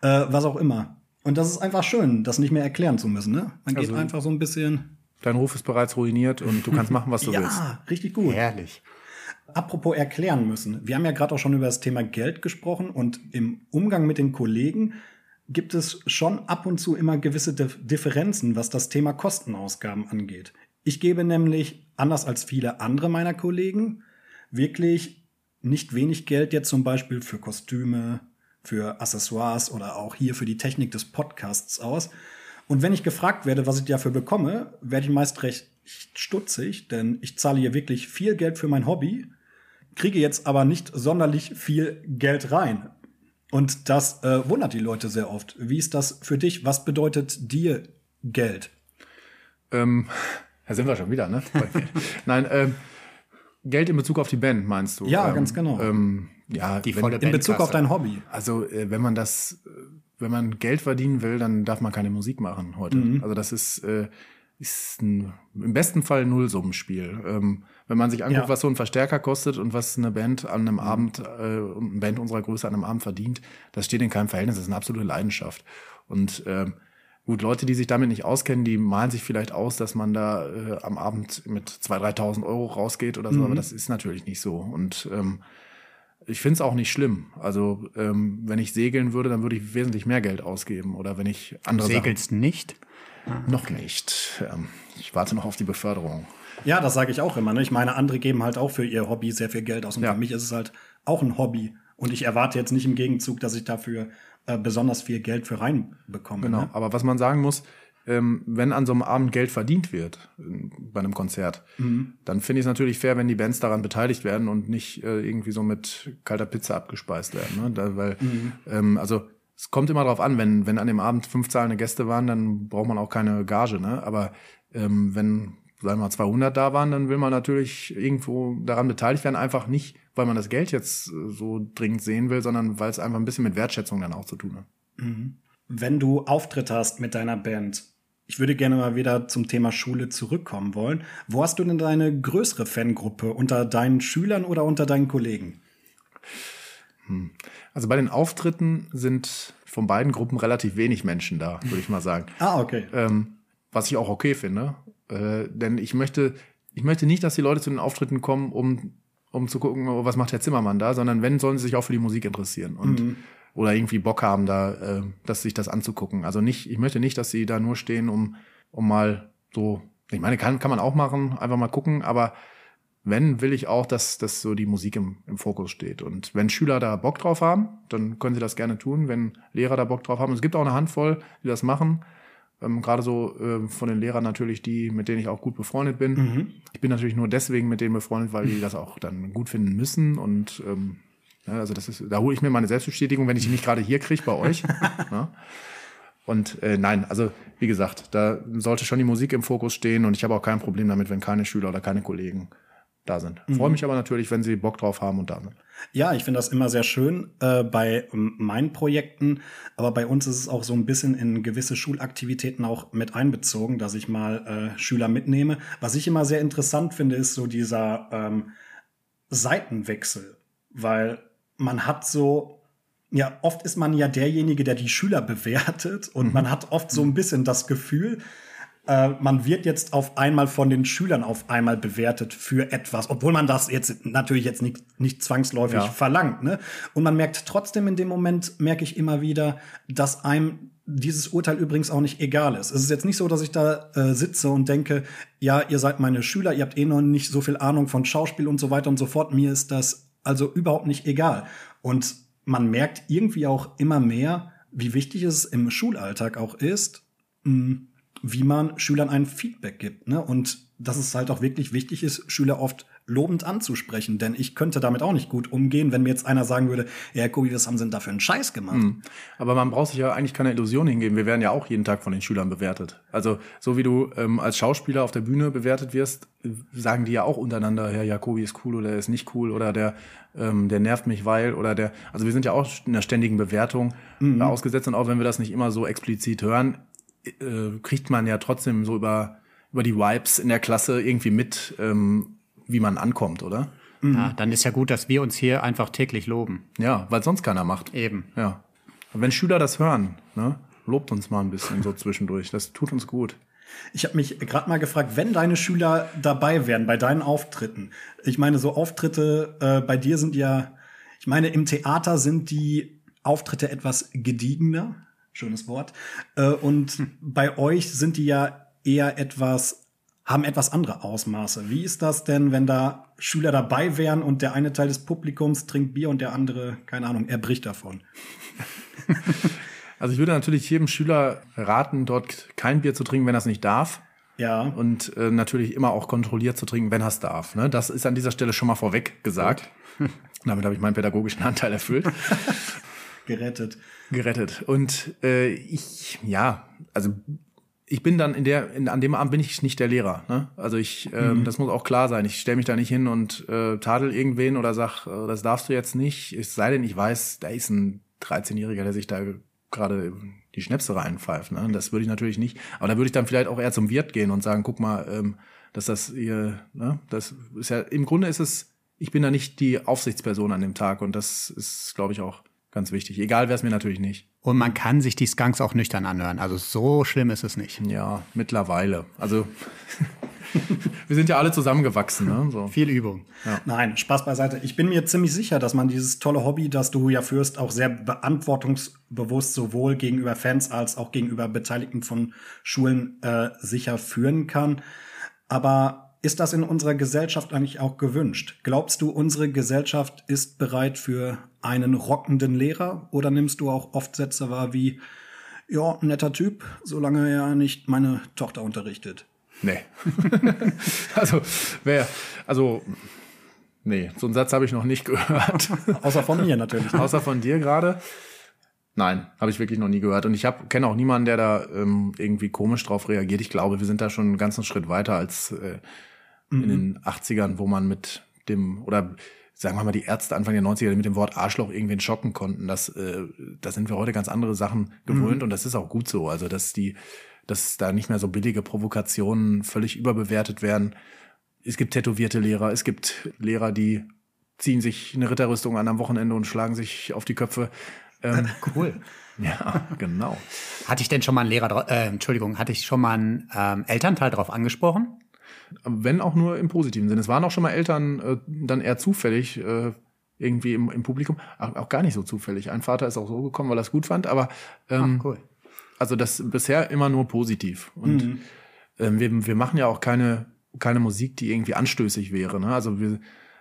Äh, was auch immer. Und das ist einfach schön, das nicht mehr erklären zu müssen. Ne? Man geht Also- einfach so ein bisschen. Dein Ruf ist bereits ruiniert und du kannst machen, was du willst. Ja, richtig gut. Herrlich. Apropos erklären müssen. Wir haben ja gerade auch schon über das Thema Geld gesprochen und im Umgang mit den Kollegen gibt es schon ab und zu immer gewisse Dif- Differenzen, was das Thema Kostenausgaben angeht. Ich gebe nämlich, anders als viele andere meiner Kollegen, wirklich nicht wenig Geld jetzt zum Beispiel für Kostüme, für Accessoires oder auch hier für die Technik des Podcasts aus. Und wenn ich gefragt werde, was ich dafür bekomme, werde ich meist recht stutzig, denn ich zahle hier wirklich viel Geld für mein Hobby, kriege jetzt aber nicht sonderlich viel Geld rein. Und das äh, wundert die Leute sehr oft. Wie ist das für dich? Was bedeutet dir Geld? Ähm, da sind wir schon wieder, ne? Nein, ähm, Geld in Bezug auf die Band, meinst du? Ja, ähm, ganz genau. Ähm, ja, Die wenn- In Bezug auf dein Hobby. Also, äh, wenn man das, wenn man Geld verdienen will, dann darf man keine Musik machen heute. Mhm. Also, das ist, äh, ist ein, im besten Fall ein Nullsummenspiel. Ähm, wenn man sich anguckt, Ja. was so ein Verstärker kostet und was eine Band an einem Abend, äh, eine Band unserer Größe an einem Abend verdient, das steht in keinem Verhältnis. Das ist eine absolute Leidenschaft. Und ähm, gut, Leute, die sich damit nicht auskennen, die malen sich vielleicht aus, dass man da äh, am Abend mit 2.000, 3.000 Euro rausgeht oder so, aber das ist natürlich nicht so. Und ähm, ich finde es auch nicht schlimm. Also ähm, wenn ich segeln würde, dann würde ich wesentlich mehr Geld ausgeben. Oder wenn ich andere Segelst nicht? Sachen noch nicht. Ähm, ich warte noch auf die Beförderung. Ja, das sage ich auch immer. Ne? Ich meine, andere geben halt auch für ihr Hobby sehr viel Geld aus. Und Ja. für mich ist es halt auch ein Hobby. Und ich erwarte jetzt nicht im Gegenzug, dass ich dafür äh, besonders viel Geld für reinbekomme. Genau. Ne? Aber was man sagen muss, ähm, wenn an so einem Abend Geld verdient wird äh, bei einem Konzert, dann finde ich es natürlich fair, wenn die Bands daran beteiligt werden und nicht äh, irgendwie so mit kalter Pizza abgespeist werden. Ne? Da, weil, ähm, also es kommt immer drauf an, wenn, wenn an dem Abend fünf zahlende Gäste waren, dann braucht man auch keine Gage, ne? Aber ähm, wenn, sagen wir mal, 200 da waren, dann will man natürlich irgendwo daran beteiligt werden, einfach nicht, weil man das Geld jetzt äh, so dringend sehen will, sondern weil es einfach ein bisschen mit Wertschätzung dann auch zu tun hat. Wenn du Auftritt hast mit deiner Band, ich würde gerne mal wieder zum Thema Schule zurückkommen wollen. Wo hast du denn deine größere Fangruppe? Unter deinen Schülern oder unter deinen Kollegen? Also bei den Auftritten sind von beiden Gruppen relativ wenig Menschen da, würde ich mal sagen. Ah, okay. ähm, was ich auch okay finde. Äh, denn ich möchte, ich möchte nicht, dass die Leute zu den Auftritten kommen, um, um zu gucken, oh, was macht der Zimmermann da, sondern wenn, sollen sie sich auch für die Musik interessieren und oder irgendwie Bock haben, da, äh, dass sich das anzugucken. Also nicht, ich möchte nicht, dass sie da nur stehen, um, um mal so, ich meine, kann, kann man auch machen, einfach mal gucken, aber wenn, will ich auch, dass, dass so die Musik im, im Fokus steht. Und wenn Schüler da Bock drauf haben, dann können sie das gerne tun. Wenn Lehrer da Bock drauf haben, es gibt auch eine Handvoll, die das machen. Ähm, Gerade so äh, von den Lehrern natürlich die, mit denen ich auch gut befreundet bin. Ich bin natürlich nur deswegen mit denen befreundet, weil die das auch dann gut finden müssen. Und ähm, ja, also das ist, da hole ich mir meine Selbstbestätigung, wenn ich die nicht gerade hier kriege bei euch. ja. Und äh, nein, also wie gesagt, da sollte schon die Musik im Fokus stehen und ich habe auch kein Problem damit, wenn keine Schüler oder keine Kollegen da sind. Freue mich aber natürlich, wenn sie Bock drauf haben und da sind. Ja, ich finde das immer sehr schön äh, bei ähm, meinen Projekten, aber bei uns ist es auch so ein bisschen in gewisse Schulaktivitäten auch mit einbezogen, dass ich mal äh, Schüler mitnehme. Was ich immer sehr interessant finde, ist so dieser ähm, Seitenwechsel, weil man hat so ja, oft ist man ja derjenige, der die Schüler bewertet und man hat oft so ein bisschen das Gefühl, äh, man wird jetzt auf einmal von den Schülern auf einmal bewertet für etwas, obwohl man das jetzt natürlich jetzt nicht, nicht zwangsläufig Ja. verlangt. Ne? Und man merkt trotzdem in dem Moment, merke ich immer wieder, dass einem dieses Urteil übrigens auch nicht egal ist. Es ist jetzt nicht so, dass ich da äh, sitze und denke, ja, ihr seid meine Schüler, ihr habt eh noch nicht so viel Ahnung von Schauspiel und so weiter und so fort. Mir ist das also überhaupt nicht egal. Und man merkt irgendwie auch immer mehr, wie wichtig es im Schulalltag auch ist, mh, wie man Schülern ein Feedback gibt. Ne? Und dass es halt auch wirklich wichtig ist, Schüler oft lobend anzusprechen. Denn ich könnte damit auch nicht gut umgehen, wenn mir jetzt einer sagen würde, ja, Kobi, was haben sie denn da für einen Scheiß gemacht? Aber man braucht sich ja eigentlich keine Illusion hingeben. Wir werden ja auch jeden Tag von den Schülern bewertet. Also so wie du ähm, als Schauspieler auf der Bühne bewertet wirst, sagen die ja auch untereinander, Herr Jakobi ist cool oder er ist nicht cool oder der, ähm, der nervt mich, weil oder der. Also wir sind ja auch in einer ständigen Bewertung äh, ausgesetzt und auch wenn wir das nicht immer so explizit hören, äh, kriegt man ja trotzdem so über über die Vibes in der Klasse irgendwie mit, ähm, wie man ankommt, oder? Ja, dann ist ja gut, dass wir uns hier einfach täglich loben. Ja, weil sonst keiner macht. Eben. Ja. Und wenn Schüler das hören, ne, lobt uns mal ein bisschen so zwischendurch. Das tut uns gut. Ich habe mich gerade mal gefragt, wenn deine Schüler dabei wären bei deinen Auftritten. Ich meine, so Auftritte äh, bei dir sind ja, ich meine, im Theater sind die Auftritte etwas gediegener, schönes Wort. Äh, und bei euch sind die ja eher etwas, haben etwas andere Ausmaße. Wie ist das denn, wenn da Schüler dabei wären und der eine Teil des Publikums trinkt Bier und der andere, keine Ahnung, er bricht davon? Also ich würde natürlich jedem Schüler raten, dort kein Bier zu trinken, wenn er es nicht darf. Ja. Und äh, natürlich immer auch kontrolliert zu trinken, wenn er es darf. Ne? Das ist an dieser Stelle schon mal vorweg gesagt. Damit habe ich meinen pädagogischen Anteil erfüllt. gerettet. gerettet. Und äh, ich, ja, also ich bin dann in der, in, an dem Abend bin ich nicht der Lehrer. Ne? Also ich, ähm, das muss auch klar sein. Ich stelle mich da nicht hin und äh, tadel irgendwen oder sag, äh, das darfst du jetzt nicht. Es sei denn, ich weiß, da ist ein 13-Jähriger, der sich da gerade die Schnäpse reinpfeift. Ne? Das würde ich natürlich nicht. Aber da würde ich dann vielleicht auch eher zum Wirt gehen und sagen, guck mal, ähm, dass das hier, ne, das ist ja, im Grunde ist es, ich bin da nicht die Aufsichtsperson an dem Tag und das ist, glaube ich, auch ganz wichtig. Egal wäre es mir natürlich nicht. Und man kann sich die Skunks auch nüchtern anhören. Also so schlimm ist es nicht. Ja, mittlerweile. Also wir sind ja alle zusammengewachsen. Ne? So. Viel Übung. Nein, Spaß beiseite. Ich bin mir ziemlich sicher, dass man dieses tolle Hobby, das du ja führst, auch sehr beantwortungsbewusst sowohl gegenüber Fans als auch gegenüber Beteiligten von Schulen äh, sicher führen kann. Aber ist das in unserer Gesellschaft eigentlich auch gewünscht? Glaubst du, unsere Gesellschaft ist bereit für einen rockenden Lehrer? Oder nimmst du auch oft Sätze wahr wie, ja, netter Typ, solange er nicht meine Tochter unterrichtet? Nee. also, wer, also, nee, so einen Satz habe ich noch nicht gehört. Außer von mir natürlich. Außer von dir gerade. Nein, habe ich wirklich noch nie gehört. Und ich kenne auch niemanden, der da ähm, irgendwie komisch drauf reagiert. Ich glaube, wir sind da schon einen ganzen Schritt weiter als äh, in den 80ern, wo man mit dem, oder sagen wir mal, die Ärzte Anfang der 90er mit dem Wort Arschloch irgendwen schocken konnten. Das, äh, da sind wir heute ganz andere Sachen gewöhnt und das ist auch gut so. Also, dass die, dass da nicht mehr so billige Provokationen völlig überbewertet werden. Es gibt tätowierte Lehrer, es gibt Lehrer, die ziehen sich eine Ritterrüstung an am Wochenende und schlagen sich auf die Köpfe. Ähm, Cool. ja, genau. Hatte ich denn schon mal einen Lehrer, äh, Entschuldigung, hatte ich schon mal einen ähm, Elternteil drauf angesprochen? Wenn auch nur im positiven Sinne. Es waren auch schon mal Eltern äh, dann eher zufällig äh, irgendwie im, im Publikum. Auch, auch gar nicht so zufällig. Ein Vater ist auch so gekommen, weil er es gut fand, aber ähm, cool. also das bisher immer nur positiv. Und ähm, wir, wir machen ja auch keine, keine Musik, die irgendwie anstößig wäre. Ne? Also wir,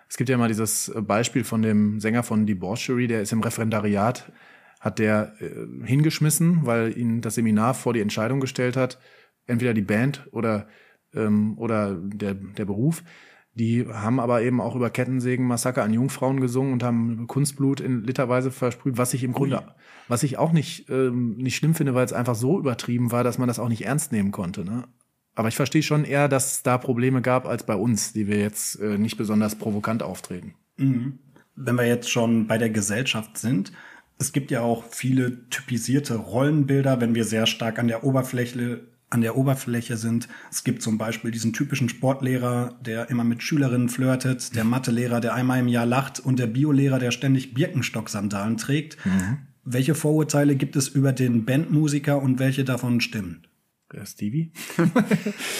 es gibt ja mal dieses Beispiel von dem Sänger von Debauchery, der ist im Referendariat, hat der äh, hingeschmissen, weil ihn das Seminar vor die Entscheidung gestellt hat, entweder die Band oder, ähm, oder der, der Beruf. Die haben aber eben auch über Kettensägen Massaker an Jungfrauen gesungen und haben Kunstblut in literweise versprüht, was ich im Grunde, was ich auch nicht, ähm, nicht schlimm finde, weil es einfach so übertrieben war, dass man das auch nicht ernst nehmen konnte. Ne? Aber ich verstehe schon eher, dass es da Probleme gab als bei uns, die wir jetzt äh, nicht besonders provokant auftreten. wenn wir jetzt schon bei der Gesellschaft sind, es gibt ja auch viele typisierte Rollenbilder, wenn wir sehr stark an der Oberfläche an der Oberfläche sind. Es gibt zum Beispiel diesen typischen Sportlehrer, der immer mit Schülerinnen flirtet, der Mathelehrer, der einmal im Jahr lacht und der Biolehrer, der ständig Birkenstock-Sandalen trägt. Welche Vorurteile gibt es über den Bandmusiker und welche davon stimmen? Äh, Stevie?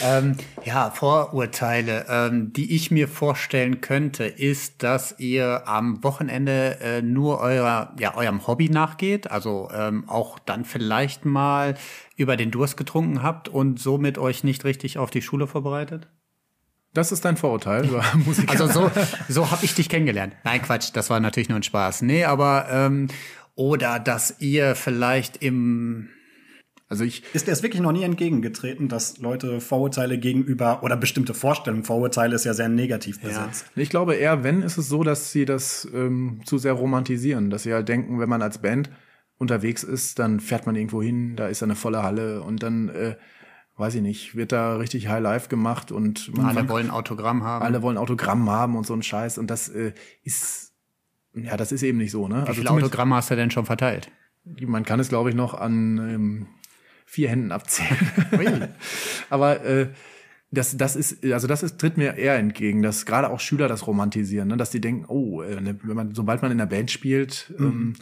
Ähm, ja, Vorurteile, ähm, die ich mir vorstellen könnte, ist, dass ihr am Wochenende äh, nur eurer, ja, eurem Hobby nachgeht, also ähm, auch dann vielleicht mal über den Durst getrunken habt und somit euch nicht richtig auf die Schule vorbereitet? Das ist dein Vorurteil über Musik. Also so, so habe ich dich kennengelernt. Nein, Quatsch, das war natürlich nur ein Spaß. Nee, aber ähm, oder dass ihr vielleicht im also ich, Ist dir es wirklich noch nie entgegengetreten, dass Leute Vorurteile gegenüber oder bestimmte Vorstellungen, Vorurteile ist ja sehr negativ besetzt. ich glaube eher, wenn, ist es so, dass sie das ähm, zu sehr romantisieren, dass sie halt denken, wenn man als Band unterwegs ist, dann fährt man irgendwo hin, da ist eine volle Halle und dann, äh, weiß ich nicht, wird da richtig High Life gemacht und man alle wollen Autogramm haben. alle wollen Autogramm haben und so ein Scheiß und das äh, ist, ja, das ist eben nicht so, ne? Wie viele zumindest- Autogramme hast du denn schon verteilt? man kann es, glaube ich, noch an ähm, vier Händen abzählen. Aber äh, das, das ist, also das ist, tritt mir eher entgegen, dass gerade auch Schüler das romantisieren, ne? dass die denken, oh, äh, ne, wenn man, sobald man in der Band spielt, ähm,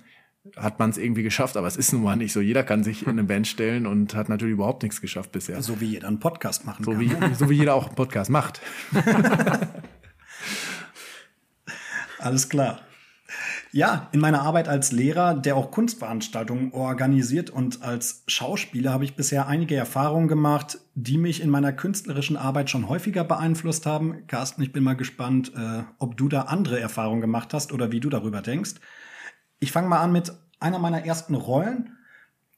hat man es irgendwie geschafft, aber es ist nun mal nicht so. Jeder kann sich in eine Band stellen und hat natürlich überhaupt nichts geschafft bisher. So wie jeder einen Podcast machen So kann. wie, so wie jeder auch einen Podcast macht. Alles klar. Ja, in meiner Arbeit als Lehrer, der auch Kunstveranstaltungen organisiert und als Schauspieler habe ich bisher einige Erfahrungen gemacht, die mich in meiner künstlerischen Arbeit schon häufiger beeinflusst haben. Carsten, ich bin mal gespannt, äh, ob du da andere Erfahrungen gemacht hast oder wie du darüber denkst. Ich fange mal an mit einer meiner ersten Rollen,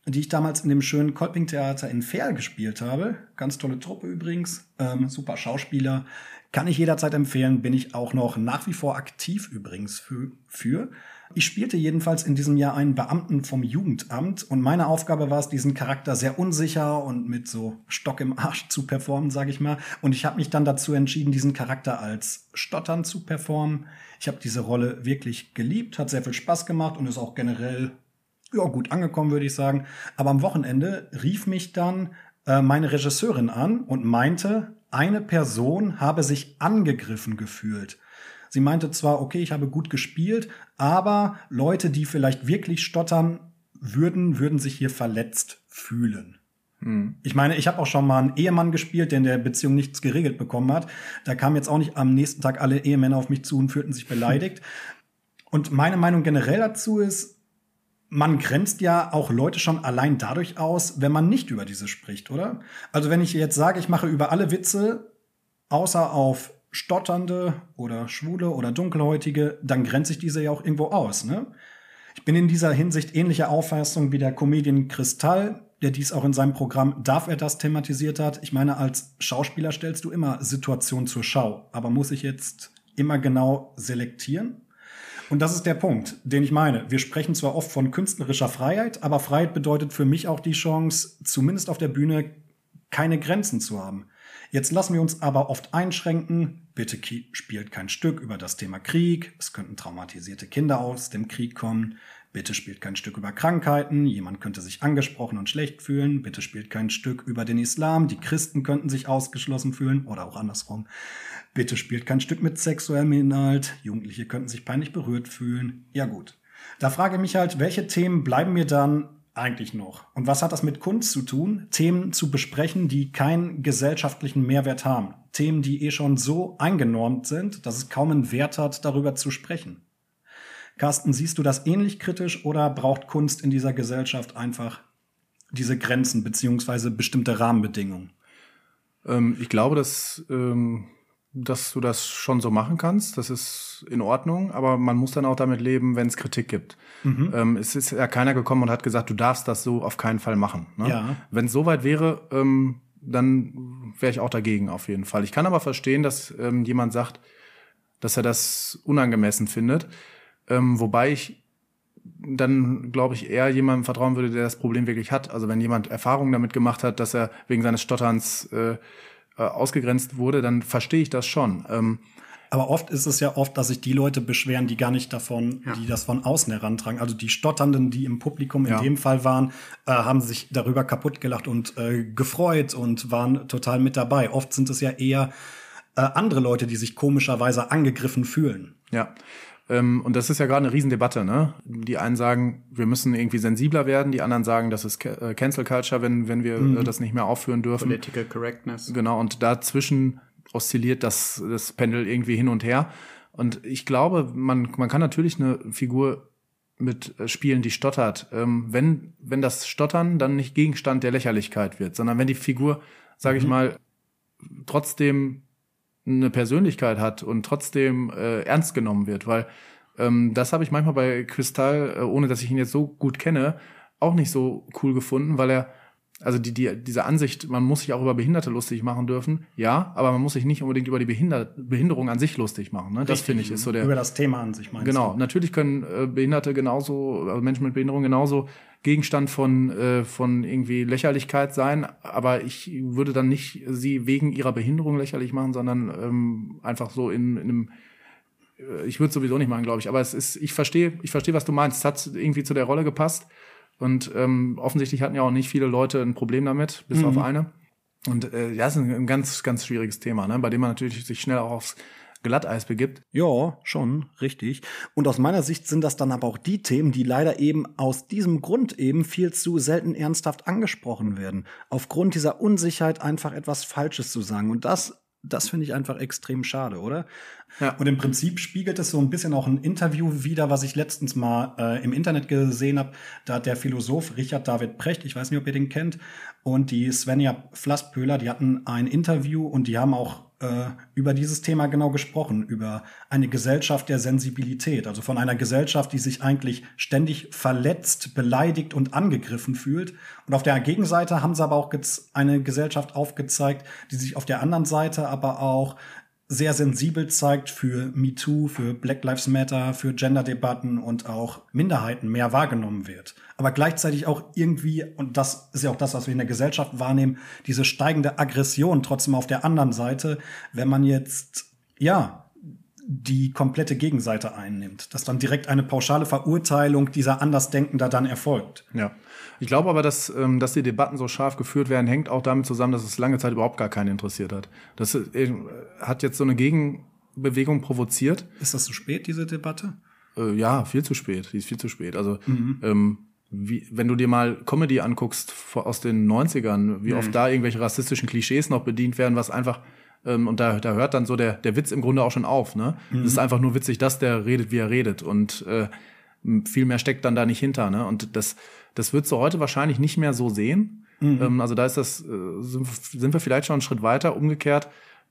die ich damals in dem schönen Kolping-Theater in Verl gespielt habe. Ganz tolle Truppe übrigens, ähm, super Schauspieler. Kann ich jederzeit empfehlen, bin ich auch noch nach wie vor aktiv übrigens für. für. Ich spielte jedenfalls in diesem Jahr einen Beamten vom Jugendamt und meine Aufgabe war es, diesen Charakter sehr unsicher und mit so Stock im Arsch zu performen, sage ich mal. Und ich habe mich dann dazu entschieden, diesen Charakter als Stottern zu performen. Ich habe diese Rolle wirklich geliebt, hat sehr viel Spaß gemacht und ist auch generell ja, gut angekommen, würde ich sagen. Aber am Wochenende rief mich dann äh, meine Regisseurin an und meinte, eine Person habe sich angegriffen gefühlt. Sie meinte zwar, okay, ich habe gut gespielt, aber Leute, die vielleicht wirklich stottern würden, würden sich hier verletzt fühlen. Ich meine, ich habe auch schon mal einen Ehemann gespielt, der in der Beziehung nichts geregelt bekommen hat. Da kamen jetzt auch nicht am nächsten Tag alle Ehemänner auf mich zu und fühlten sich beleidigt. Und meine Meinung generell dazu ist, man grenzt ja auch Leute schon allein dadurch aus, wenn man nicht über diese spricht, oder? Also wenn ich jetzt sage, ich mache über alle Witze, außer auf Stotternde oder Schwule oder Dunkelhäutige, dann grenze ich diese ja auch irgendwo aus, ne? Ich bin in dieser Hinsicht ähnlicher Auffassung wie der Comedian Kristall, der dies auch in seinem Programm Darf er das thematisiert hat. Ich meine, als Schauspieler stellst du immer Situationen zur Schau, aber muss ich jetzt immer genau selektieren? Und das ist der Punkt, den ich meine. Wir sprechen zwar oft von künstlerischer Freiheit, aber Freiheit bedeutet für mich auch die Chance, zumindest auf der Bühne keine Grenzen zu haben. Jetzt lassen wir uns aber oft einschränken. Bitte spielt kein Stück über das Thema Krieg. Es könnten traumatisierte Kinder aus dem Krieg kommen. Bitte spielt kein Stück über Krankheiten. Jemand könnte sich angesprochen und schlecht fühlen. Bitte spielt kein Stück über den Islam. Die Christen könnten sich ausgeschlossen fühlen oder auch andersrum. Bitte spielt kein Stück mit sexuellem Inhalt. Jugendliche könnten sich peinlich berührt fühlen. Ja gut. Da frage ich mich halt, welche Themen bleiben mir dann eigentlich noch? Und was hat das mit Kunst zu tun? Themen zu besprechen, die keinen gesellschaftlichen Mehrwert haben. Themen, die eh schon so eingenormt sind, dass es kaum einen Wert hat, darüber zu sprechen. Carsten, siehst du das ähnlich kritisch oder braucht Kunst in dieser Gesellschaft einfach diese Grenzen beziehungsweise bestimmte Rahmenbedingungen? Ähm, ich glaube, dass ähm, dass du das schon so machen kannst. Das ist in Ordnung, aber man muss dann auch damit leben, wenn es Kritik gibt. Mhm. Ähm, es ist ja keiner gekommen und hat gesagt, du darfst das so auf keinen Fall machen. Ne? Ja. Wenn es soweit wäre, ähm, dann wäre ich auch dagegen auf jeden Fall. Ich kann aber verstehen, dass ähm, jemand sagt, dass er das unangemessen findet. Ähm, wobei ich dann, glaube ich, eher jemandem vertrauen würde, der das Problem wirklich hat. Also wenn jemand Erfahrungen damit gemacht hat, dass er wegen seines Stotterns äh, äh, ausgegrenzt wurde, dann verstehe ich das schon. Ähm, aber oft ist es ja oft, dass sich die Leute beschweren, die gar nicht davon, ja. die das von außen herantragen. Also die Stotternden, die im Publikum in ja. dem Fall waren, äh, haben sich darüber kaputt gelacht und äh, gefreut und waren total mit dabei. Oft sind es ja eher äh, andere Leute, die sich komischerweise angegriffen fühlen. Ja. Ähm, und das ist ja gerade eine Riesendebatte, ne? Die einen sagen, wir müssen irgendwie sensibler werden, die anderen sagen, das ist äh, Cancel Culture, wenn, wenn wir mhm. das nicht mehr aufführen dürfen. Political Correctness. Genau, und dazwischen oszilliert das, das Pendel irgendwie hin und her. Und ich glaube, man, man kann natürlich eine Figur mit äh, Spielen, die stottert, ähm, wenn, wenn das Stottern dann nicht Gegenstand der Lächerlichkeit wird, sondern wenn die Figur, sage ich mhm. mal, trotzdem eine Persönlichkeit hat und trotzdem äh, ernst genommen wird, weil ähm, das habe ich manchmal bei Kristall, äh, ohne dass ich ihn jetzt so gut kenne, auch nicht so cool gefunden, weil er also die, die, diese Ansicht, man muss sich auch über Behinderte lustig machen dürfen, ja, aber man muss sich nicht unbedingt über die Behinder Behinderung an sich lustig machen. Ne? Das finde ich ist so der. Über das Thema an sich meinst Genau, du? natürlich können äh, Behinderte genauso, also Menschen mit Behinderung genauso Gegenstand von, äh, von irgendwie Lächerlichkeit sein, aber ich würde dann nicht sie wegen ihrer Behinderung lächerlich machen, sondern ähm, einfach so in, in einem äh, ich würde sowieso nicht machen, glaube ich. Aber es ist, ich verstehe, ich verstehe, was du meinst. Es hat irgendwie zu der Rolle gepasst. Und ähm, offensichtlich hatten ja auch nicht viele Leute ein Problem damit, bis mhm. auf eine. Und äh, ja, es ist ein, ein ganz, ganz schwieriges Thema, ne? bei dem man natürlich sich schnell auch aufs Glatteis begibt. Ja, schon, richtig. Und aus meiner Sicht sind das dann aber auch die Themen, die leider eben aus diesem Grund eben viel zu selten ernsthaft angesprochen werden. Aufgrund dieser Unsicherheit einfach etwas Falsches zu sagen. Und das das finde ich einfach extrem schade, oder? Ja. Und im Prinzip spiegelt es so ein bisschen auch ein Interview wieder, was ich letztens mal äh, im Internet gesehen habe. Da hat der Philosoph Richard David Precht, ich weiß nicht, ob ihr den kennt, und die Svenja Flasspöhler, die hatten ein Interview und die haben auch äh, über dieses Thema genau gesprochen, über eine Gesellschaft der Sensibilität, also von einer Gesellschaft, die sich eigentlich ständig verletzt, beleidigt und angegriffen fühlt. Und auf der Gegenseite haben sie aber auch eine Gesellschaft aufgezeigt, die sich auf der anderen Seite aber auch sehr sensibel zeigt für MeToo, für Black Lives Matter, für Gender-Debatten und auch Minderheiten mehr wahrgenommen wird. Aber gleichzeitig auch irgendwie, und das ist ja auch das, was wir in der Gesellschaft wahrnehmen, diese steigende Aggression trotzdem auf der anderen Seite, wenn man jetzt, ja, die komplette Gegenseite einnimmt, dass dann direkt eine pauschale Verurteilung dieser Andersdenkender dann erfolgt. Ja. Ich glaube aber, dass, ähm, dass die Debatten so scharf geführt werden, hängt auch damit zusammen, dass es lange Zeit überhaupt gar keinen interessiert hat. Das äh, hat jetzt so eine Gegenbewegung provoziert. Ist das zu spät, diese Debatte? Äh, ja, viel zu spät. Die ist viel zu spät. Also, mhm. ähm, wie, wenn du dir mal Comedy anguckst aus den 90ern, wie mhm. oft da irgendwelche rassistischen Klischees noch bedient werden, was einfach ähm, und da, da hört dann so der, der Witz im Grunde auch schon auf. Ne? Mhm. Es ist einfach nur witzig, dass der redet, wie er redet. Und äh, viel mehr steckt dann da nicht hinter. Ne? Und das, das würdest du heute wahrscheinlich nicht mehr so sehen. Mhm. Ähm, also da ist das, äh, sind wir vielleicht schon einen Schritt weiter. Umgekehrt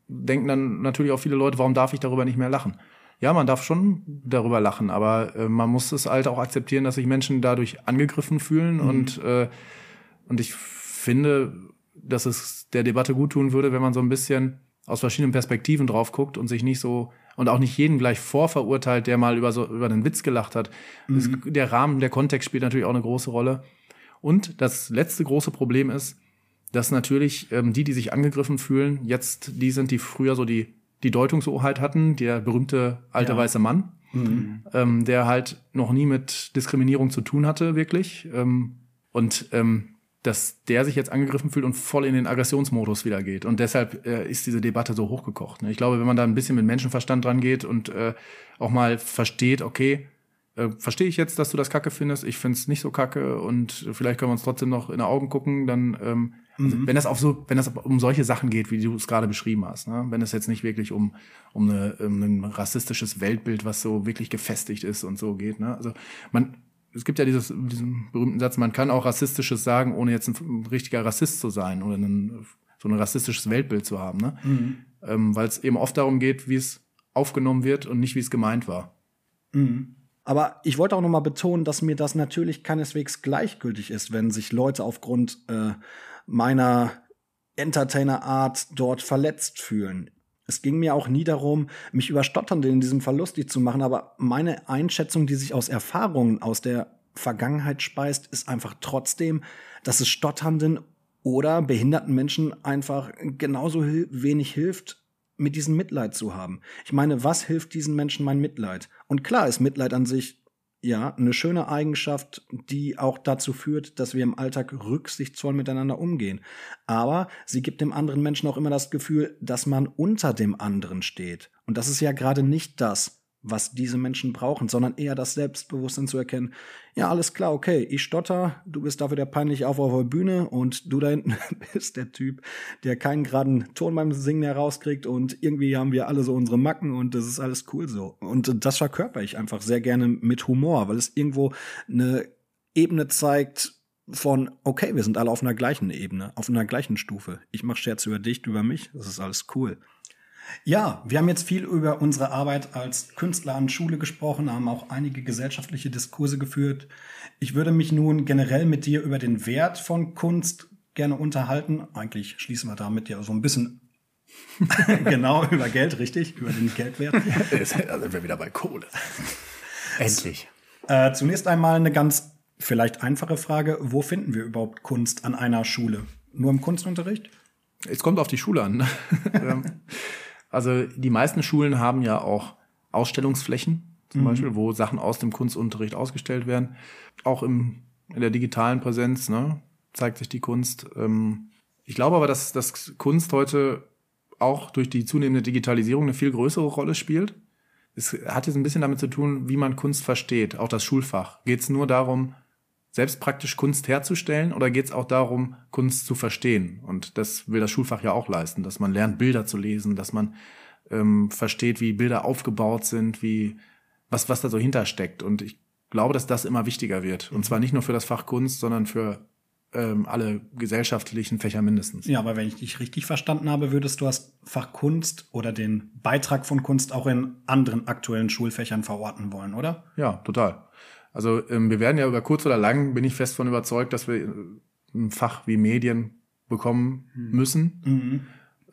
denken dann natürlich auch viele Leute, warum darf ich darüber nicht mehr lachen? Ja, man darf schon darüber lachen, aber äh, man muss es halt auch akzeptieren, dass sich Menschen dadurch angegriffen fühlen mhm. und äh, und ich finde, dass es der Debatte gut tun würde, wenn man so ein bisschen aus verschiedenen Perspektiven drauf guckt und sich nicht so und auch nicht jeden gleich vorverurteilt, der mal über so über einen Witz gelacht hat. Es, der Rahmen, der Kontext spielt natürlich auch eine große Rolle. Und das letzte große Problem ist, dass natürlich ähm, die, die sich angegriffen fühlen, jetzt die sind, die früher so die die Deutungshoheit hatten, der berühmte alte Ja. weiße Mann, ähm, der halt noch nie mit Diskriminierung zu tun hatte, wirklich. Ähm, und ähm, dass der sich jetzt angegriffen fühlt und voll in den Aggressionsmodus wieder geht. Und deshalb äh, ist diese Debatte so hochgekocht. Ne? Ich glaube, wenn man da ein bisschen mit Menschenverstand dran geht und äh, auch mal versteht, okay, äh, verstehe ich jetzt, dass du das kacke findest, ich find's nicht so kacke und vielleicht können wir uns trotzdem noch in die Augen gucken, dann ähm, also wenn das auf so, wenn das um solche Sachen geht, wie du es gerade beschrieben hast, ne? wenn es jetzt nicht wirklich um, um, eine, um ein rassistisches Weltbild, was so wirklich gefestigt ist und so geht, ne? Also man, es gibt ja dieses, diesen berühmten Satz, man kann auch Rassistisches sagen, ohne jetzt ein, richtiger Rassist zu sein oder ein, so ein rassistisches Weltbild zu haben, ne? Ähm, Weil es eben oft darum geht, wie es aufgenommen wird und nicht, wie es gemeint war. Aber ich wollte auch noch mal betonen, dass mir das natürlich keineswegs gleichgültig ist, wenn sich Leute aufgrund äh, meiner Entertainer-Art dort verletzt fühlen. Es ging mir auch nie darum, mich über Stotternde in diesem Fall lustig zu machen, aber meine Einschätzung, die sich aus Erfahrungen aus der Vergangenheit speist, ist einfach trotzdem, dass es stotternden oder behinderten Menschen einfach genauso hil wenig hilft, mit diesem Mitleid zu haben. Ich meine, was hilft diesen Menschen mein Mitleid? Und klar ist Mitleid an sich ja eine schöne Eigenschaft, die auch dazu führt, dass wir im Alltag rücksichtsvoll miteinander umgehen. Aber sie gibt dem anderen Menschen auch immer das Gefühl, dass man unter dem anderen steht. Und das ist ja gerade nicht das, was diese Menschen brauchen, sondern eher das Selbstbewusstsein zu erkennen, ja, alles klar, okay, ich stotter, du bist dafür der peinliche Auf der Bühne und du da hinten bist der Typ, der keinen geraden Ton beim Singen herauskriegt und irgendwie haben wir alle so unsere Macken und das ist alles cool so. Und das verkörper ich einfach sehr gerne mit Humor, weil es irgendwo eine Ebene zeigt von, okay, wir sind alle auf einer gleichen Ebene, auf einer gleichen Stufe. Ich mache Scherze über dich, über mich, das ist alles cool. Ja, wir haben jetzt viel über unsere Arbeit als Künstler an Schule gesprochen, haben auch einige gesellschaftliche Diskurse geführt. Ich würde mich nun generell mit dir über den Wert von Kunst gerne unterhalten. Eigentlich schließen wir damit ja so ein bisschen genau über Geld, richtig? Über den Geldwert. Da sind wir wieder bei Kohle. Endlich. Äh, zunächst einmal eine ganz vielleicht einfache Frage. Wo finden wir überhaupt Kunst an einer Schule? Nur im Kunstunterricht? Es kommt auf die Schule an. Also die meisten Schulen haben ja auch Ausstellungsflächen, zum Beispiel, wo Sachen aus dem Kunstunterricht ausgestellt werden. Auch im, in der digitalen Präsenz ne, zeigt sich die Kunst. Ähm, ich glaube aber, dass, dass Kunst heute auch durch die zunehmende Digitalisierung eine viel größere Rolle spielt. Es hat jetzt ein bisschen damit zu tun, wie man Kunst versteht, auch das Schulfach. Geht es nur darum, selbst praktisch Kunst herzustellen oder geht es auch darum, Kunst zu verstehen? Und das will das Schulfach ja auch leisten, dass man lernt, Bilder zu lesen, dass man ähm, versteht, wie Bilder aufgebaut sind, wie was, was da so hintersteckt. Und ich glaube, dass das immer wichtiger wird. Und zwar nicht nur für das Fach Kunst, sondern für ähm, alle gesellschaftlichen Fächer mindestens. Ja, aber wenn ich dich richtig verstanden habe, würdest du das Fach Kunst oder den Beitrag von Kunst auch in anderen aktuellen Schulfächern verorten wollen, oder? Ja, total. Also ähm, wir werden ja über kurz oder lang, bin ich fest von überzeugt, dass wir äh, ein Fach wie Medien bekommen müssen.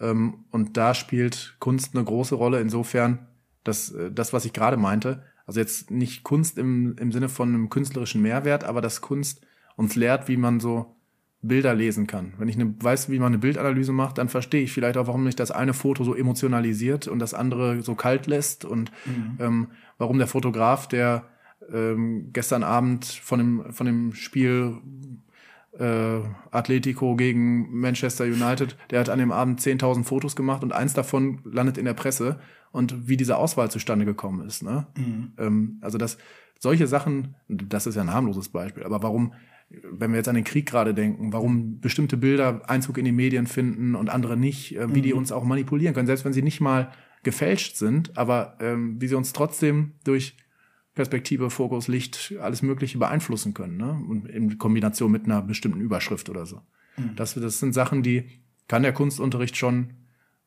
Ähm, und da spielt Kunst eine große Rolle insofern, dass äh, das, was ich gerade meinte, also jetzt nicht Kunst im, im Sinne von einem künstlerischen Mehrwert, aber dass Kunst uns lehrt, wie man so Bilder lesen kann. Wenn ich eine, weiß, wie man eine Bildanalyse macht, dann verstehe ich vielleicht auch, warum mich das eine Foto so emotionalisiert und das andere so kalt lässt und ähm, warum der Fotograf, der ähm, gestern Abend von dem, von dem Spiel äh, Atletico gegen Manchester United, der hat an dem Abend 10.000 Fotos gemacht und eins davon landet in der Presse und wie diese Auswahl zustande gekommen ist. Ne? Ähm, also dass solche Sachen, das ist ja ein harmloses Beispiel, aber warum, wenn wir jetzt an den Krieg gerade denken, warum bestimmte Bilder Einzug in die Medien finden und andere nicht, äh, wie die uns auch manipulieren können, selbst wenn sie nicht mal gefälscht sind, aber ähm, wie sie uns trotzdem durch Perspektive, Fokus, Licht, alles Mögliche beeinflussen können, ne? Und in Kombination mit einer bestimmten Überschrift oder so. Das, das sind Sachen, die kann der Kunstunterricht schon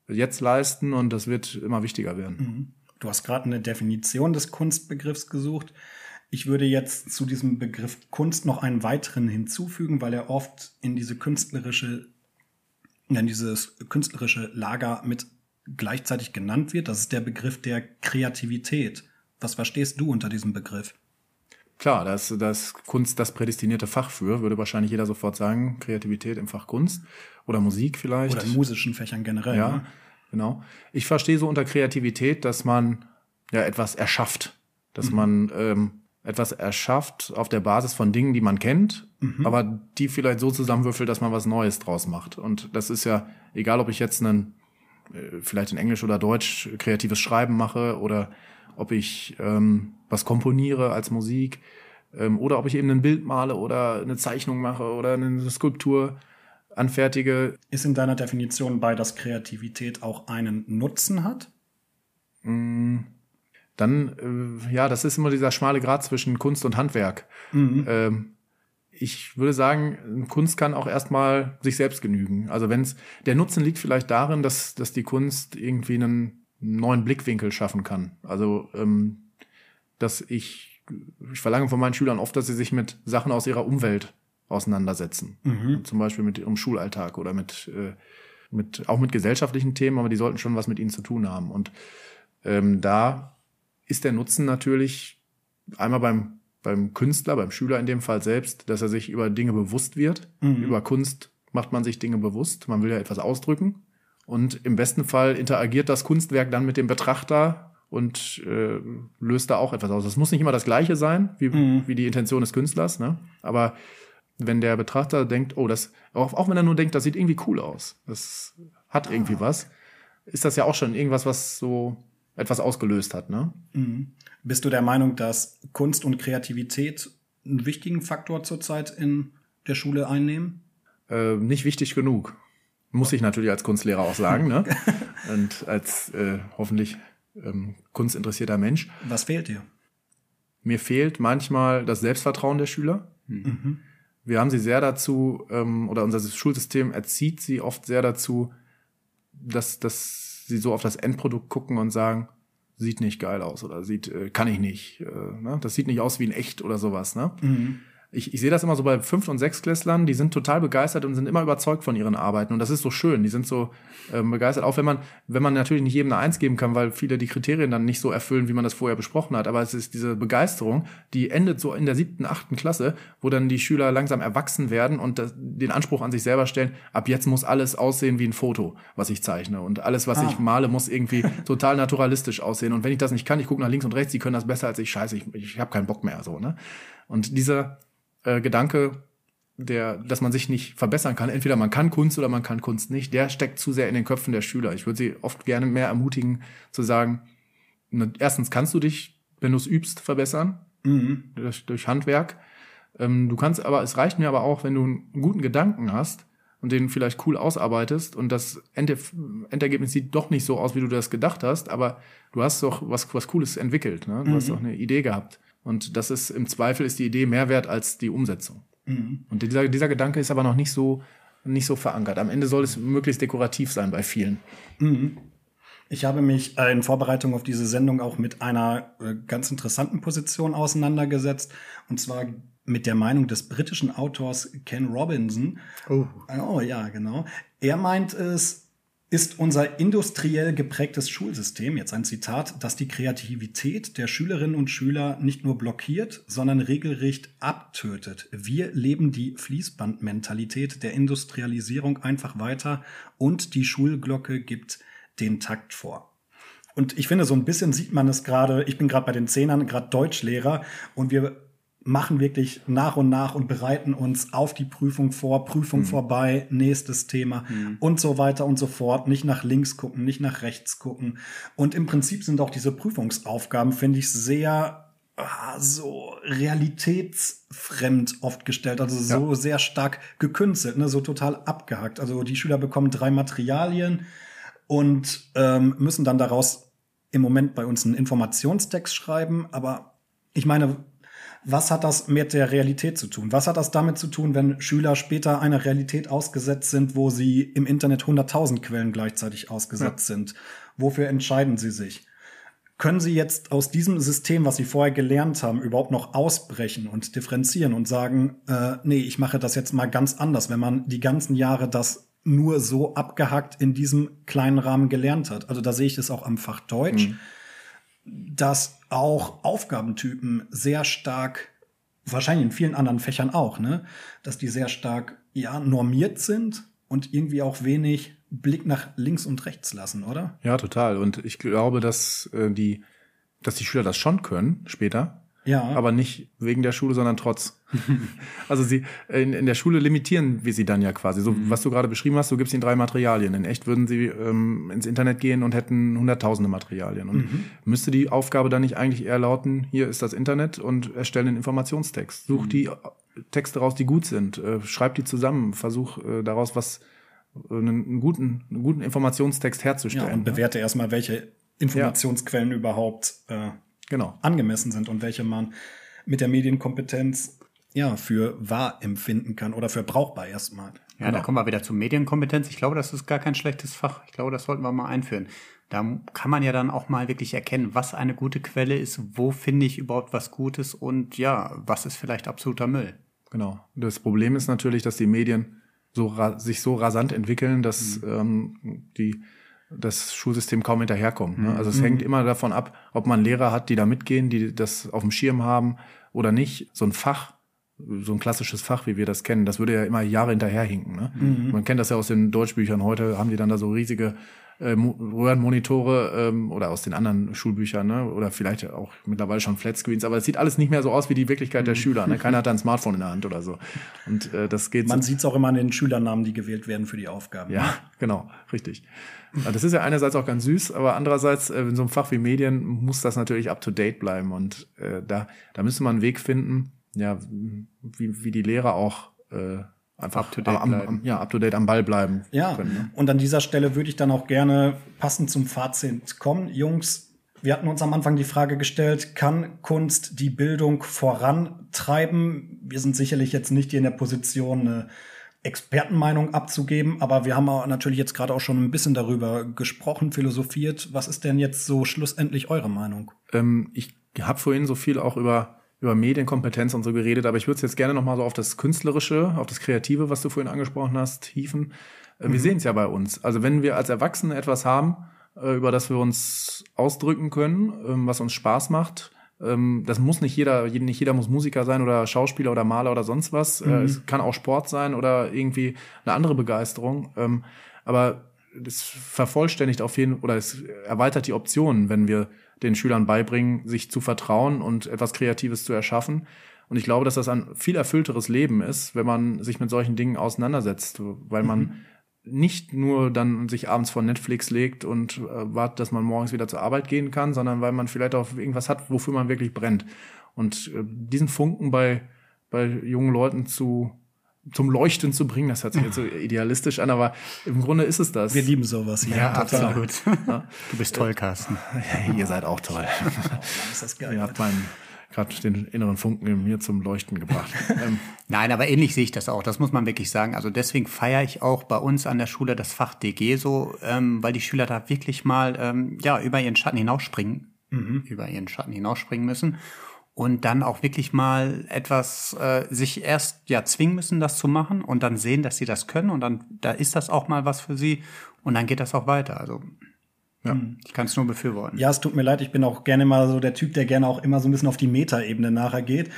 jetzt leisten und das wird immer wichtiger werden. Du hast gerade eine Definition des Kunstbegriffs gesucht. Ich würde jetzt zu diesem Begriff Kunst noch einen weiteren hinzufügen, weil er oft in diese künstlerische, in dieses künstlerische Lager mit gleichzeitig genannt wird. Das ist der Begriff der Kreativität. Was verstehst du unter diesem Begriff? Klar, das, das Kunst das prädestinierte Fach für, würde wahrscheinlich jeder sofort sagen, Kreativität im Fach Kunst oder Musik vielleicht. Oder in musischen Fächern generell. Ja, Ne? genau. Ich verstehe so unter Kreativität, dass man ja etwas erschafft, dass man ähm, etwas erschafft auf der Basis von Dingen, die man kennt, aber die vielleicht so zusammenwürfelt, dass man was Neues draus macht. Und das ist ja egal, ob ich jetzt einen äh, vielleicht in Englisch oder Deutsch kreatives Schreiben mache oder ob ich ähm, was komponiere als Musik ähm, oder ob ich eben ein Bild male oder eine Zeichnung mache oder eine Skulptur anfertige. Ist in deiner Definition bei, dass Kreativität auch einen Nutzen hat? dann, äh, ja, das ist immer dieser schmale Grat zwischen Kunst und Handwerk. Ähm, ich würde sagen, Kunst kann auch erstmal sich selbst genügen. Also wenn's, der Nutzen liegt vielleicht darin, dass, dass die Kunst irgendwie einen neuen Blickwinkel schaffen kann. Also, ähm, dass ich, ich verlange von meinen Schülern oft, dass sie sich mit Sachen aus ihrer Umwelt auseinandersetzen. Zum Beispiel mit ihrem Schulalltag oder mit, äh, mit, auch mit gesellschaftlichen Themen, aber die sollten schon was mit ihnen zu tun haben. Und ähm, da ist der Nutzen natürlich einmal beim, beim Künstler, beim Schüler in dem Fall selbst, dass er sich über Dinge bewusst wird. Über Kunst macht man sich Dinge bewusst. Man will ja etwas ausdrücken. Und im besten Fall interagiert das Kunstwerk dann mit dem Betrachter und äh, löst da auch etwas aus. Das muss nicht immer das Gleiche sein, wie, wie die Intention des Künstlers, ne? Aber wenn der Betrachter denkt, oh, das, auch, auch wenn er nur denkt, das sieht irgendwie cool aus, das hat irgendwie was, ist das ja auch schon irgendwas, was so etwas ausgelöst hat, ne? Bist du der Meinung, dass Kunst und Kreativität einen wichtigen Faktor zurzeit in der Schule einnehmen? Äh, nicht wichtig genug. Muss ich natürlich als Kunstlehrer auch sagen, ne? Und als äh, hoffentlich ähm, kunstinteressierter Mensch. Was fehlt dir? Mir fehlt manchmal das Selbstvertrauen der Schüler. Wir haben sie sehr dazu, ähm, oder unser Schulsystem erzieht sie oft sehr dazu, dass, dass sie so auf das Endprodukt gucken und sagen, sieht nicht geil aus oder sieht, äh, kann ich nicht. Äh, ne? Das sieht nicht aus wie ein echt oder sowas. Ne? Ich, ich sehe das immer so bei Fünft- und Sechstklässlern, die sind total begeistert und sind immer überzeugt von ihren Arbeiten. Und das ist so schön. Die sind so ähm, begeistert, auch wenn man, wenn man natürlich nicht jedem eine Eins geben kann, weil viele die Kriterien dann nicht so erfüllen, wie man das vorher besprochen hat. Aber es ist diese Begeisterung, die endet so in der siebten, achten Klasse, wo dann die Schüler langsam erwachsen werden und das, den Anspruch an sich selber stellen, ab jetzt muss alles aussehen wie ein Foto, was ich zeichne. Und alles, was ich male, muss irgendwie total naturalistisch aussehen. Und wenn ich das nicht kann, ich gucke nach links und rechts, die können das besser als ich. Scheiße, ich, ich habe keinen Bock mehr. so ne? Und dieser äh, Gedanke, der, dass man sich nicht verbessern kann. Entweder man kann Kunst oder man kann Kunst nicht. Der steckt zu sehr in den Köpfen der Schüler. Ich würde sie oft gerne mehr ermutigen, zu sagen, erstens kannst du dich, wenn du es übst, verbessern durch, durch Handwerk. Ähm, du kannst aber, es reicht mir aber auch, wenn du einen guten Gedanken hast und den vielleicht cool ausarbeitest und das Ende, Endergebnis sieht doch nicht so aus, wie du das gedacht hast, aber du hast doch was, was Cooles entwickelt. Ne? Du hast doch eine Idee gehabt. Und das ist im Zweifel ist die Idee mehr wert als die Umsetzung. Und dieser, dieser Gedanke ist aber noch nicht so, nicht so verankert. Am Ende soll es möglichst dekorativ sein bei vielen. Ich habe mich in Vorbereitung auf diese Sendung auch mit einer äh, ganz interessanten Position auseinandergesetzt. Und zwar mit der Meinung des britischen Autors Ken Robinson. Oh. Oh ja, genau. Er meint es, ist unser industriell geprägtes Schulsystem, jetzt ein Zitat, das die Kreativität der Schülerinnen und Schüler nicht nur blockiert, sondern regelrecht abtötet. Wir leben die Fließbandmentalität der Industrialisierung einfach weiter und die Schulglocke gibt den Takt vor. Und ich finde, so ein bisschen sieht man es gerade, ich bin gerade bei den Zehnern, gerade Deutschlehrer und wir machen wirklich nach und nach und bereiten uns auf die Prüfung vor, Prüfung vorbei, nächstes Thema und so weiter und so fort. Nicht nach links gucken, nicht nach rechts gucken. Und im Prinzip sind auch diese Prüfungsaufgaben, finde ich, sehr ah, so realitätsfremd oft gestellt, also so sehr stark gekünstelt, ne, so total abgehackt. Also die Schüler bekommen drei Materialien und ähm, müssen dann daraus im Moment bei uns einen Informationstext schreiben, aber ich meine, was hat das mit der Realität zu tun? Was hat das damit zu tun, wenn Schüler später einer Realität ausgesetzt sind, wo sie im Internet 100.000 Quellen gleichzeitig ausgesetzt sind? Wofür entscheiden sie sich? Können sie jetzt aus diesem System, was sie vorher gelernt haben, überhaupt noch ausbrechen und differenzieren und sagen, äh, nee, ich mache das jetzt mal ganz anders, wenn man die ganzen Jahre das nur so abgehackt in diesem kleinen Rahmen gelernt hat. Also da sehe ich das auch am Fach Deutsch, dass auch Aufgabentypen sehr stark, wahrscheinlich in vielen anderen Fächern auch, ne, dass die sehr stark ja normiert sind und irgendwie auch wenig Blick nach links und rechts lassen, oder? Ja, total. Und ich glaube, dass äh, die, dass die Schüler das schon können später. Ja. Aber nicht wegen der Schule, sondern trotz. also sie in, in der Schule limitieren wir sie dann ja quasi. So was du gerade beschrieben hast, du gibst ihnen drei Materialien. In echt würden sie ähm, ins Internet gehen und hätten hunderttausende Materialien. Und müsste die Aufgabe dann nicht eigentlich eher lauten, hier ist das Internet und erstelle einen Informationstext. Such die äh, Texte raus, die gut sind. Äh, schreib die zusammen. Versuch äh, daraus was äh, einen, einen guten, einen guten Informationstext herzustellen. Ja, und bewerte erstmal, welche Informationsquellen überhaupt äh, genau. angemessen sind und welche man mit der Medienkompetenz ja für wahr empfinden kann oder für brauchbar erstmal. Ja, da kommen wir wieder zur Medienkompetenz. Ich glaube, das ist gar kein schlechtes Fach. Ich glaube, das sollten wir mal einführen. Da kann man ja dann auch mal wirklich erkennen, was eine gute Quelle ist, wo finde ich überhaupt was Gutes und ja, was ist vielleicht absoluter Müll. Genau. Das Problem ist natürlich, dass die Medien so sich so rasant entwickeln, dass ähm, die das Schulsystem kaum hinterherkommt. Ne? Also es hängt immer davon ab, ob man Lehrer hat, die da mitgehen, die das auf dem Schirm haben oder nicht. So ein Fach, so ein klassisches Fach, wie wir das kennen, das würde ja immer Jahre hinterherhinken. Ne? Man kennt das ja aus den Deutschbüchern. Heute haben die dann da so riesige äh, Mo- Röhrenmonitore ähm, oder aus den anderen Schulbüchern, ne? oder vielleicht auch mittlerweile schon Flatscreens, aber es sieht alles nicht mehr so aus wie die Wirklichkeit der Schüler. Ne? Keiner hat da ein Smartphone in der Hand oder so. Und äh, das geht Man so, sieht es auch immer an den Schülernamen, die gewählt werden für die Aufgaben. ja, genau, richtig. Ja, Das ist ja einerseits auch ganz süß, aber andererseits äh, in so einem Fach wie Medien muss das natürlich up to date bleiben und äh, da da müsste man einen Weg finden, ja, wie, wie die Lehrer auch äh, einfach Up to date am, am, ja, up to date am Ball bleiben Ja, können. Ne? und an dieser Stelle würde ich dann auch gerne passend zum Fazit kommen. Jungs, wir hatten uns am Anfang die Frage gestellt, kann Kunst die Bildung vorantreiben? Wir sind sicherlich jetzt nicht hier in der Position, eine Expertenmeinung abzugeben, aber wir haben natürlich jetzt gerade auch schon ein bisschen darüber gesprochen, philosophiert. Was ist denn jetzt so schlussendlich eure Meinung? Ähm, ich habe vorhin so viel auch über über Medienkompetenz und so geredet, aber ich würde es jetzt gerne noch mal so auf das Künstlerische, auf das Kreative, was du vorhin angesprochen hast, hieven. Äh, Wir sehen es ja bei uns. Also wenn wir als Erwachsene etwas haben, äh, über das wir uns ausdrücken können, ähm, was uns Spaß macht, ähm, das muss nicht jeder, nicht jeder muss Musiker sein oder Schauspieler oder Maler oder sonst was. Äh, Es kann auch Sport sein oder irgendwie eine andere Begeisterung. Ähm, Aber das vervollständigt auf jeden oder es erweitert die Optionen, wenn wir den Schülern beibringen, sich zu vertrauen und etwas Kreatives zu erschaffen. Und ich glaube, dass das ein viel erfüllteres Leben ist, wenn man sich mit solchen Dingen auseinandersetzt, weil man nicht nur dann sich abends vor Netflix legt und äh, wartet, dass man morgens wieder zur Arbeit gehen kann, sondern weil man vielleicht auch irgendwas hat, wofür man wirklich brennt. Und äh, diesen Funken bei, bei jungen Leuten zu, zum Leuchten zu bringen, das hört sich jetzt so idealistisch an, aber im Grunde ist es das. Wir lieben sowas hier. absolut. Du bist toll, Carsten. Ja, ihr seid auch toll. Ist das geil. ihr habt meinen gerade den inneren Funken in mir zum Leuchten gebracht. ähm, Nein, aber ähnlich sehe ich das auch. Das muss man wirklich sagen. Also deswegen feiere ich auch bei uns an der Schule das Fach DG so, ähm, weil die Schüler da wirklich mal ähm, ja über ihren Schatten hinausspringen, über ihren Schatten hinausspringen müssen und dann auch wirklich mal etwas äh, sich erst ja zwingen müssen, das zu machen und dann sehen, dass sie das können und dann da ist das auch mal was für sie und dann geht das auch weiter. Also ja, ich kann es nur befürworten. Ja, es tut mir leid, ich bin auch gerne mal so der Typ, der gerne auch immer so ein bisschen auf die Metaebene nachher geht.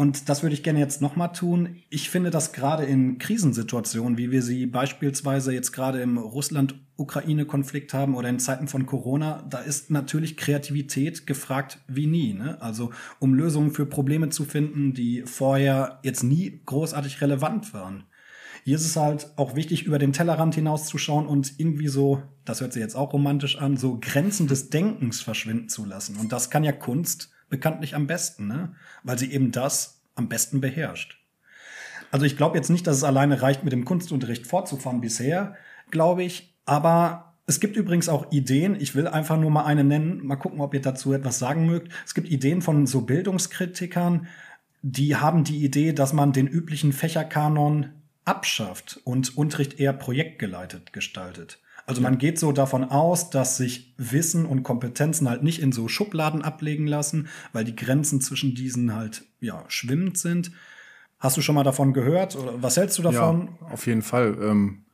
Und das würde ich gerne jetzt nochmal tun. Ich finde, dass gerade in Krisensituationen, wie wir sie beispielsweise jetzt gerade im Russland-Ukraine-Konflikt haben oder in Zeiten von Corona, da ist natürlich Kreativität gefragt wie nie. Ne? Also um Lösungen für Probleme zu finden, die vorher jetzt nie großartig relevant waren. Hier ist es halt auch wichtig, über den Tellerrand hinauszuschauen und irgendwie so, das hört sich jetzt auch romantisch an, so Grenzen des Denkens verschwinden zu lassen. Und das kann ja Kunst bekanntlich am besten, ne? weil sie eben das am besten beherrscht. Also ich glaube jetzt nicht, dass es alleine reicht, mit dem Kunstunterricht fortzufahren bisher, glaube ich. Aber es gibt übrigens auch Ideen. Ich will einfach nur mal eine nennen. Mal gucken, ob ihr dazu etwas sagen mögt. Es gibt Ideen von so Bildungskritikern, die haben die Idee, dass man den üblichen Fächerkanon abschafft und Unterricht eher projektgeleitet gestaltet. Also man geht so davon aus, dass sich Wissen und Kompetenzen halt nicht in so Schubladen ablegen lassen, weil die Grenzen zwischen diesen halt ja schwimmend sind. Hast du schon mal davon gehört oder was hältst du davon? Ja, auf jeden Fall. Ähm,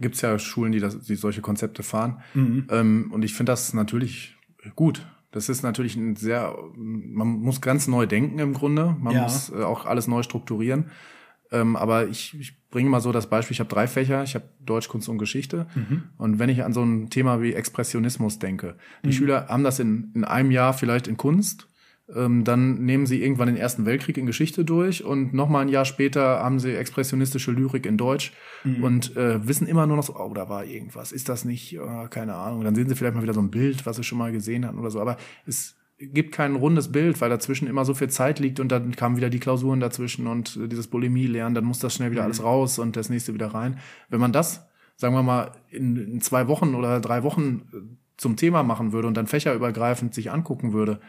gibt's ja Schulen, die, das, die solche Konzepte fahren. Ähm, und ich finde das natürlich gut. Das ist natürlich ein sehr, man muss ganz neu denken im Grunde. Man Ja. muss äh, auch alles neu strukturieren. Ähm, aber ich, ich bringe mal so das Beispiel, ich habe drei Fächer, ich habe Deutsch, Kunst und Geschichte. Und wenn ich an so ein Thema wie Expressionismus denke, die Schüler haben das in, in einem Jahr vielleicht in Kunst, ähm, dann nehmen sie irgendwann den Ersten Weltkrieg in Geschichte durch und nochmal ein Jahr später haben sie expressionistische Lyrik in Deutsch und äh, wissen immer nur noch so, oh, da war irgendwas, ist das nicht, äh, keine Ahnung. Dann sehen sie vielleicht mal wieder so ein Bild, was sie schon mal gesehen hatten oder so, aber es gibt kein rundes Bild, weil dazwischen immer so viel Zeit liegt und dann kamen wieder die Klausuren dazwischen und äh, dieses Bulimie-Lernen, dann muss das schnell wieder alles raus und das nächste wieder rein. Wenn man das, sagen wir mal, in, in zwei Wochen oder drei Wochen äh, zum Thema machen würde und dann fächerübergreifend sich angucken würde,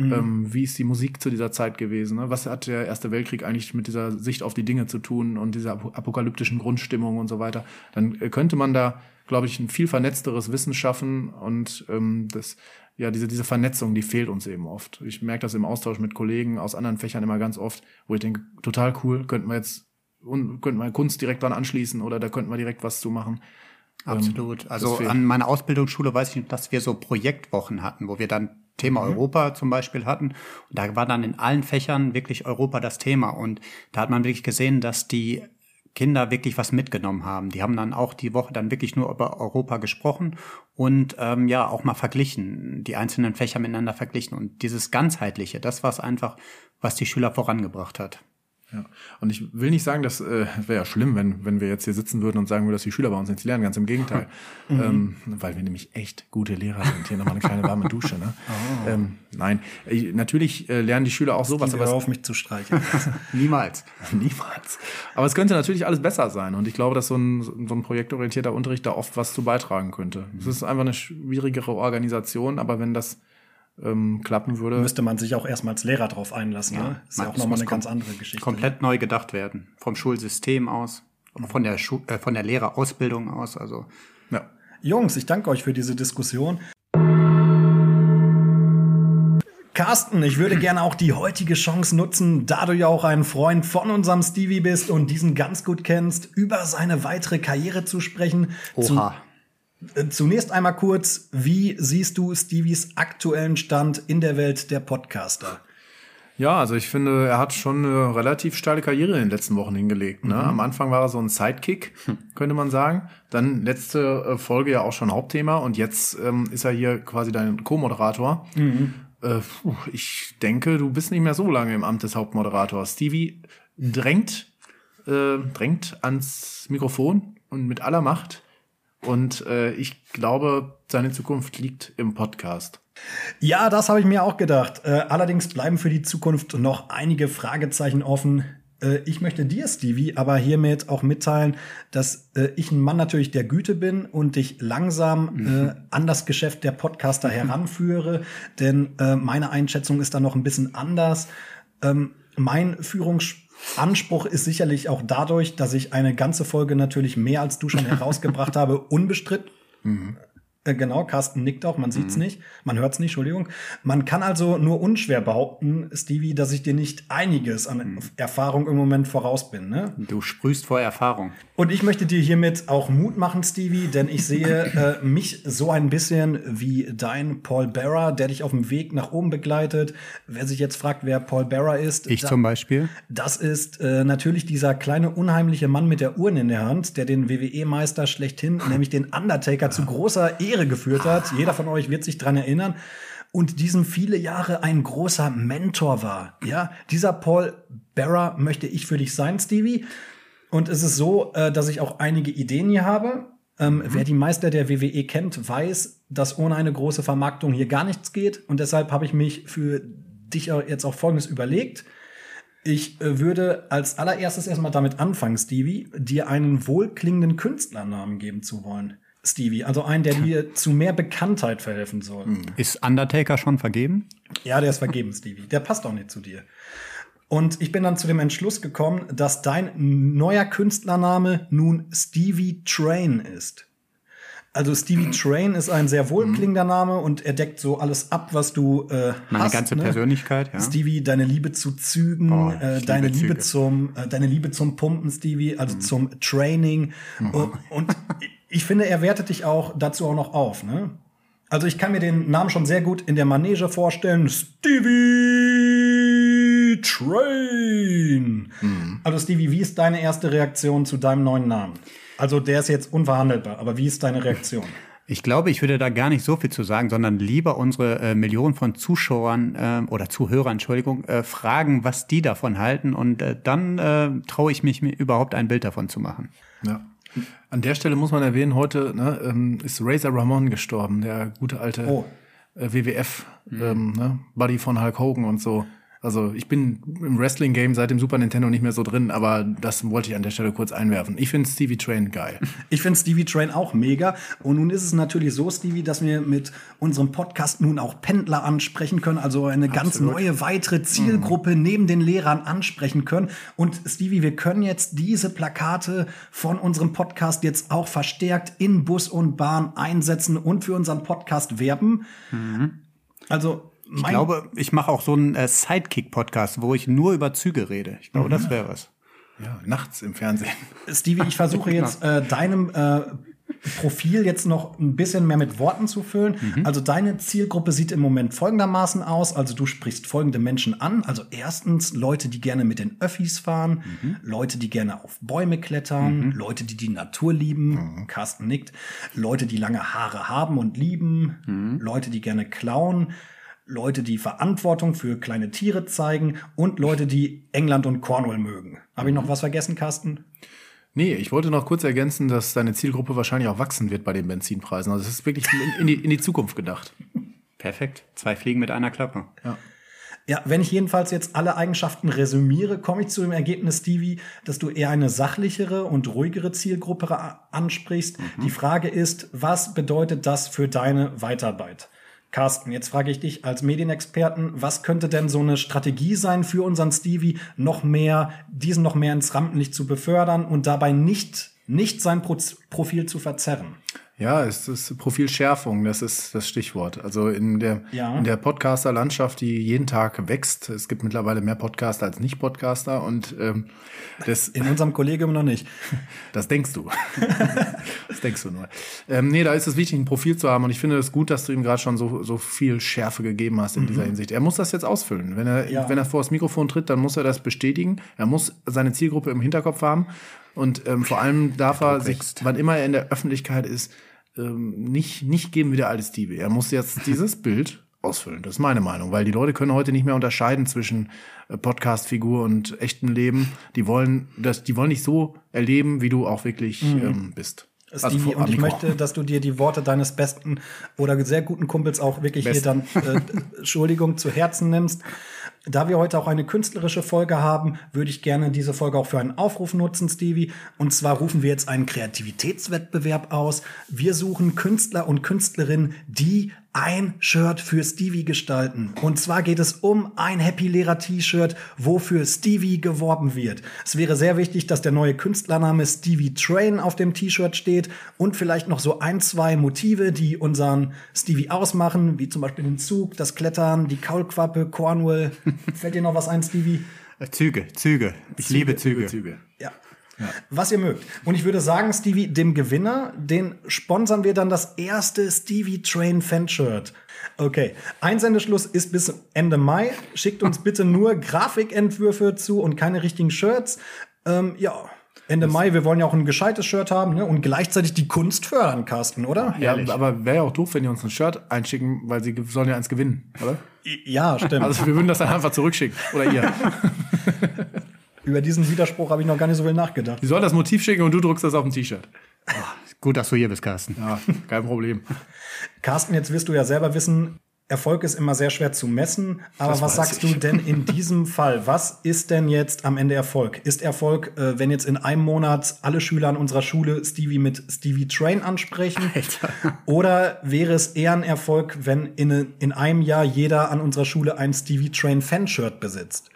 ähm, wie ist die Musik zu dieser Zeit gewesen? Ne? Was hat der Erste Weltkrieg eigentlich mit dieser Sicht auf die Dinge zu tun und dieser ap- apokalyptischen Grundstimmung und so weiter? Dann äh, könnte man da, glaube ich, ein viel vernetzteres Wissen schaffen und ähm, das, ja, diese, diese Vernetzung, die fehlt uns eben oft. Ich merke das im Austausch mit Kollegen aus anderen Fächern immer ganz oft, wo ich denke, total cool, könnten wir jetzt könnten wir Kunst direkt dran anschließen oder da könnten wir direkt was zu machen. Absolut. das Also an meiner Ausbildungsschule weiß ich, dass wir so Projektwochen hatten, wo wir dann Thema Europa zum Beispiel hatten. Und da war dann in allen Fächern wirklich Europa das Thema. Und da hat man wirklich gesehen, dass die Kinder wirklich was mitgenommen haben. Die haben dann auch die Woche dann wirklich nur über Europa gesprochen und ähm, ja auch mal verglichen, die einzelnen Fächer miteinander verglichen. Und dieses ganzheitliche, das war es einfach, was die Schüler vorangebracht hat. Ja. Und ich will nicht sagen, dass äh, wäre ja schlimm, wenn, wenn wir jetzt hier sitzen würden und sagen würden, dass die Schüler bei uns nichts lernen. Ganz im Gegenteil. ähm, weil wir nämlich echt gute Lehrer sind. Hier nochmal eine kleine warme Dusche. Ne? Ähm, nein, ich, natürlich äh, lernen die Schüler auch sowas, aber auf mich zu streicheln. Niemals. niemals. Aber es könnte natürlich alles besser sein. Und ich glaube, dass so ein, so ein projektorientierter Unterricht da oft was zu beitragen könnte. Es ist einfach eine schwierigere Organisation, aber wenn das ähm, klappen würde. Müsste man sich auch erstmal als Lehrer drauf einlassen. ne? Ist ja auch nochmal eine ganz andere Geschichte. komplett neu gedacht werden. Vom Schulsystem aus, von der, Schu äh, von der Lehrerausbildung aus. Also ja. Jungs, ich danke euch für diese Diskussion. Carsten, ich würde gerne auch die heutige Chance nutzen, da du ja auch ein Freund von unserem Stevie bist und diesen ganz gut kennst, über seine weitere Karriere zu sprechen. Oha. Äh, zunächst einmal kurz, wie siehst du Stevies aktuellen Stand in der Welt der Podcaster? Ja, also ich finde, er hat schon eine relativ steile Karriere in den letzten Wochen hingelegt. Ne? Am Anfang war er so ein Sidekick, könnte man sagen. Dann letzte äh, Folge ja auch schon Hauptthema und jetzt ähm, ist er hier quasi dein Co-Moderator. Äh, puh, ich denke, du bist nicht mehr so lange im Amt des Hauptmoderators. Stevie drängt, äh, drängt ans Mikrofon und mit aller Macht. Und äh, ich glaube, seine Zukunft liegt im Podcast. Ja, das habe ich mir auch gedacht. Äh, allerdings bleiben für die Zukunft noch einige Fragezeichen offen. Äh, ich möchte dir, Stevie, aber hiermit auch mitteilen, dass äh, ich ein Mann natürlich der Güte bin und dich langsam äh, an das Geschäft der Podcaster heranführe. Denn äh, meine Einschätzung ist da noch ein bisschen anders. Ähm, mein Führungsanspruch ist sicherlich auch dadurch, dass ich eine ganze Folge natürlich mehr als du schon herausgebracht habe, unbestritten. Äh, Genau, Carsten nickt auch, man sieht's nicht, man hört's nicht, Entschuldigung. Man kann also nur unschwer behaupten, Stevie, dass ich dir nicht einiges an Erfahrung im Moment voraus bin. Ne? Du sprühst vor Erfahrung. Und ich möchte dir hiermit auch Mut machen, Stevie, denn ich sehe äh, mich so ein bisschen wie dein Paul Bearer, der dich auf dem Weg nach oben begleitet. Wer sich jetzt fragt, wer Paul Bearer ist, Ich da- zum Beispiel. das ist äh, natürlich dieser kleine unheimliche Mann mit der Uhren in der Hand, der den WWE-Meister schlechthin, nämlich den Undertaker, zu großer Ehre geführt hat. Jeder von euch wird sich dran erinnern. Und diesem viele Jahre ein großer Mentor war. Ja, dieser Paul Bearer möchte ich für dich sein, Stevie. Und es ist so, äh, dass ich auch einige Ideen hier habe. Ähm, Wer die Meister der WWE kennt, weiß, dass ohne eine große Vermarktung hier gar nichts geht. Und deshalb habe ich mich für dich jetzt auch Folgendes überlegt. Ich äh, würde als allererstes erstmal damit anfangen, Stevie, dir einen wohlklingenden Künstlernamen geben zu wollen. Stevie, also einen, der dir zu mehr Bekanntheit verhelfen soll. Ist Undertaker schon vergeben? Ja, der ist vergeben, Stevie. Der passt auch nicht zu dir. Und ich bin dann zu dem Entschluss gekommen, dass dein neuer Künstlername nun Stevie Train ist. Also Stevie Train ist ein sehr wohlklingender Name und er deckt so alles ab, was du äh, Meine hast. ganze ne? Persönlichkeit, ja. Stevie, deine Liebe zu Zügen, Oh, äh, deine liebe Liebe zum, äh, deine Liebe zum Pumpen, Stevie, also Mhm. zum Training. Und, und ich finde, er wertet dich auch dazu auch noch auf. Ne? Also ich kann mir den Namen schon sehr gut in der Manege vorstellen. Stevie Train. Also Stevie, wie ist deine erste Reaktion zu deinem neuen Namen? Also der ist jetzt unverhandelbar, aber wie ist deine Reaktion? Ich glaube, ich würde da gar nicht so viel zu sagen, sondern lieber unsere äh, Millionen von Zuschauern äh, oder Zuhörern, Entschuldigung, äh, fragen, was die davon halten und äh, dann äh, traue ich mich, mir überhaupt ein Bild davon zu machen. Ja. An der Stelle muss man erwähnen, heute ne, ähm, ist Razor Ramon gestorben, der gute alte Oh. WWF, ähm, ne, Buddy von Hulk Hogan und so. Also ich bin im Wrestling-Game seit dem Super Nintendo nicht mehr so drin, aber das wollte ich an der Stelle kurz einwerfen. Ich finde Stevie Train geil. Ich finde Stevie Train auch mega. Und nun ist es natürlich so, Stevie, dass wir mit unserem Podcast nun auch Pendler ansprechen können, also eine ganz neue weitere Zielgruppe neben den Lehrern ansprechen können. Und Stevie, wir können jetzt diese Plakate von unserem Podcast jetzt auch verstärkt in Bus und Bahn einsetzen und für unseren Podcast werben. Also Ich glaube, ich mache auch so einen äh, Sidekick-Podcast, wo ich nur über Züge rede. Ich glaube, das wäre was. Ja, nachts im Fernsehen. Stevie, ich versuche jetzt äh, deinem äh, Profil jetzt noch ein bisschen mehr mit Worten zu füllen. Also deine Zielgruppe sieht im Moment folgendermaßen aus. Also du sprichst folgende Menschen an. Also erstens Leute, die gerne mit den Öffis fahren, Leute, die gerne auf Bäume klettern, Leute, die die Natur lieben. Carsten nickt. Leute, die lange Haare haben und lieben, Leute, die gerne klauen. Leute, die Verantwortung für kleine Tiere zeigen und Leute, die England und Cornwall mögen. Habe ich noch was vergessen, Carsten? Nee, ich wollte noch kurz ergänzen, dass deine Zielgruppe wahrscheinlich auch wachsen wird bei den Benzinpreisen. Also es ist wirklich in, in, die, in die Zukunft gedacht. Perfekt. Zwei Fliegen mit einer Klappe. Ja, wenn ich jedenfalls jetzt alle Eigenschaften resümiere, komme ich zu dem Ergebnis, Stevie, dass du eher eine sachlichere und ruhigere Zielgruppe ansprichst. Die Frage ist, was bedeutet das für deine Weiterarbeit? Carsten, jetzt frage ich dich als Medienexperten, was könnte denn so eine Strategie sein für unseren Stevie, noch mehr, diesen noch mehr ins Rampenlicht zu befördern und dabei nicht, nicht sein Pro Profil zu verzerren? Ja, es ist Profilschärfung, das ist das Stichwort. Also in der, Ja. in der Podcaster-Landschaft, die jeden Tag wächst, es gibt mittlerweile mehr Podcaster als Nicht-Podcaster und ähm, das, In unserem Kollegium noch nicht. das denkst du. das denkst du nur. Ähm, nee, da ist es wichtig, ein Profil zu haben und ich finde es gut, dass du ihm gerade schon so, so viel Schärfe gegeben hast in dieser Hinsicht. Er muss das jetzt ausfüllen. Wenn er, Ja. wenn er vor das Mikrofon tritt, dann muss er das bestätigen. Er muss seine Zielgruppe im Hinterkopf haben und ähm, vor allem darf er sich, wann immer er in der Öffentlichkeit ist, ähm, nicht, nicht geben wie der alte Stevie. Er muss jetzt dieses Bild ausfüllen. Das ist meine Meinung, weil die Leute können heute nicht mehr unterscheiden zwischen äh, Podcast-Figur und echtem Leben. Die wollen, das, die wollen nicht so erleben, wie du auch wirklich ähm, bist. Stevie, vor- am und ich Mikro. möchte, dass du dir die Worte deines besten oder sehr guten Kumpels auch wirklich hier dann, äh, Entschuldigung, zu Herzen nimmst. Da wir heute auch eine künstlerische Folge haben, würde ich gerne diese Folge auch für einen Aufruf nutzen, Stevie. Und zwar rufen wir jetzt einen Kreativitätswettbewerb aus. Wir suchen Künstler und Künstlerinnen, die ein Shirt für Stevie gestalten. Und zwar geht es um ein Happy Lehrer T-Shirt, wofür Stevie geworben wird. Es wäre sehr wichtig, dass der neue Künstlername Stevie Train auf dem T-Shirt steht und vielleicht noch so ein, zwei Motive, die unseren Stevie ausmachen, wie zum Beispiel den Zug, das Klettern, die Kaulquappe, Cornwall. Fällt dir noch was ein, Stevie? Züge, Züge. Ich liebe Züge. Züge. Ja. Was ihr mögt. Und ich würde sagen, Stevie, dem Gewinner, den sponsern wir dann das erste Stevie Train Fanshirt. Okay. Einsendeschluss ist bis Ende Mai. Schickt uns bitte nur Grafikentwürfe zu und keine richtigen Shirts. Ähm, ja. Ende Mai, wir wollen ja auch ein gescheites Shirt haben ne? und gleichzeitig die Kunst fördern, Carsten, oder? Ja, aber wäre ja auch doof, wenn die uns ein Shirt einschicken, weil sie sollen ja eins gewinnen, oder? Ja, stimmt. Also wir würden das dann einfach zurückschicken. Oder ihr. Über diesen Widerspruch habe ich noch gar nicht so viel nachgedacht. Die sollen das Motiv schicken und du druckst das auf ein T-Shirt. Gut, dass du hier bist, Carsten. Ja, kein Problem. Carsten, jetzt wirst du ja selber wissen, Erfolg ist immer sehr schwer zu messen. Aber Das was sagst ich. du denn in diesem Fall? Was ist denn jetzt am Ende Erfolg? Ist Erfolg, äh, wenn jetzt in einem Monat alle Schüler an unserer Schule Stevie mit Stevie Train ansprechen? Oder wäre es eher ein Erfolg, wenn in, in einem Jahr jeder an unserer Schule ein Stevie Train Fanshirt besitzt?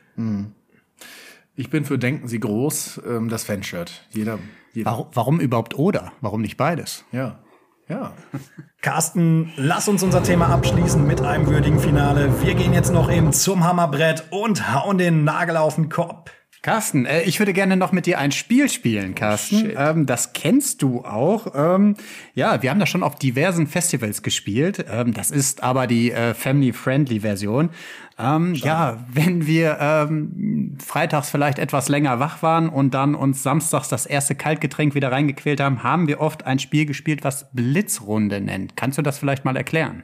Ich bin für Denken Sie groß, ähm, das Fanshirt. Jeder, jeder. Warum, warum überhaupt oder? Warum nicht beides? Ja. Ja. Carsten, lass uns unser Thema abschließen mit einem würdigen Finale. Wir gehen jetzt noch eben zum Hammerbrett und hauen den Nagel auf den Kopf. Carsten, äh, ich würde gerne noch mit dir ein Spiel spielen, Carsten. ähm, das kennst du auch. Ähm, ja, wir haben das schon auf diversen Festivals gespielt. Ähm, das ist aber die äh, Family-Friendly-Version. Ähm, ja, wenn wir ähm, freitags vielleicht etwas länger wach waren und dann uns samstags das erste Kaltgetränk wieder reingequält haben, haben wir oft ein Spiel gespielt, was Blitzrunde nennt. Kannst du das vielleicht mal erklären?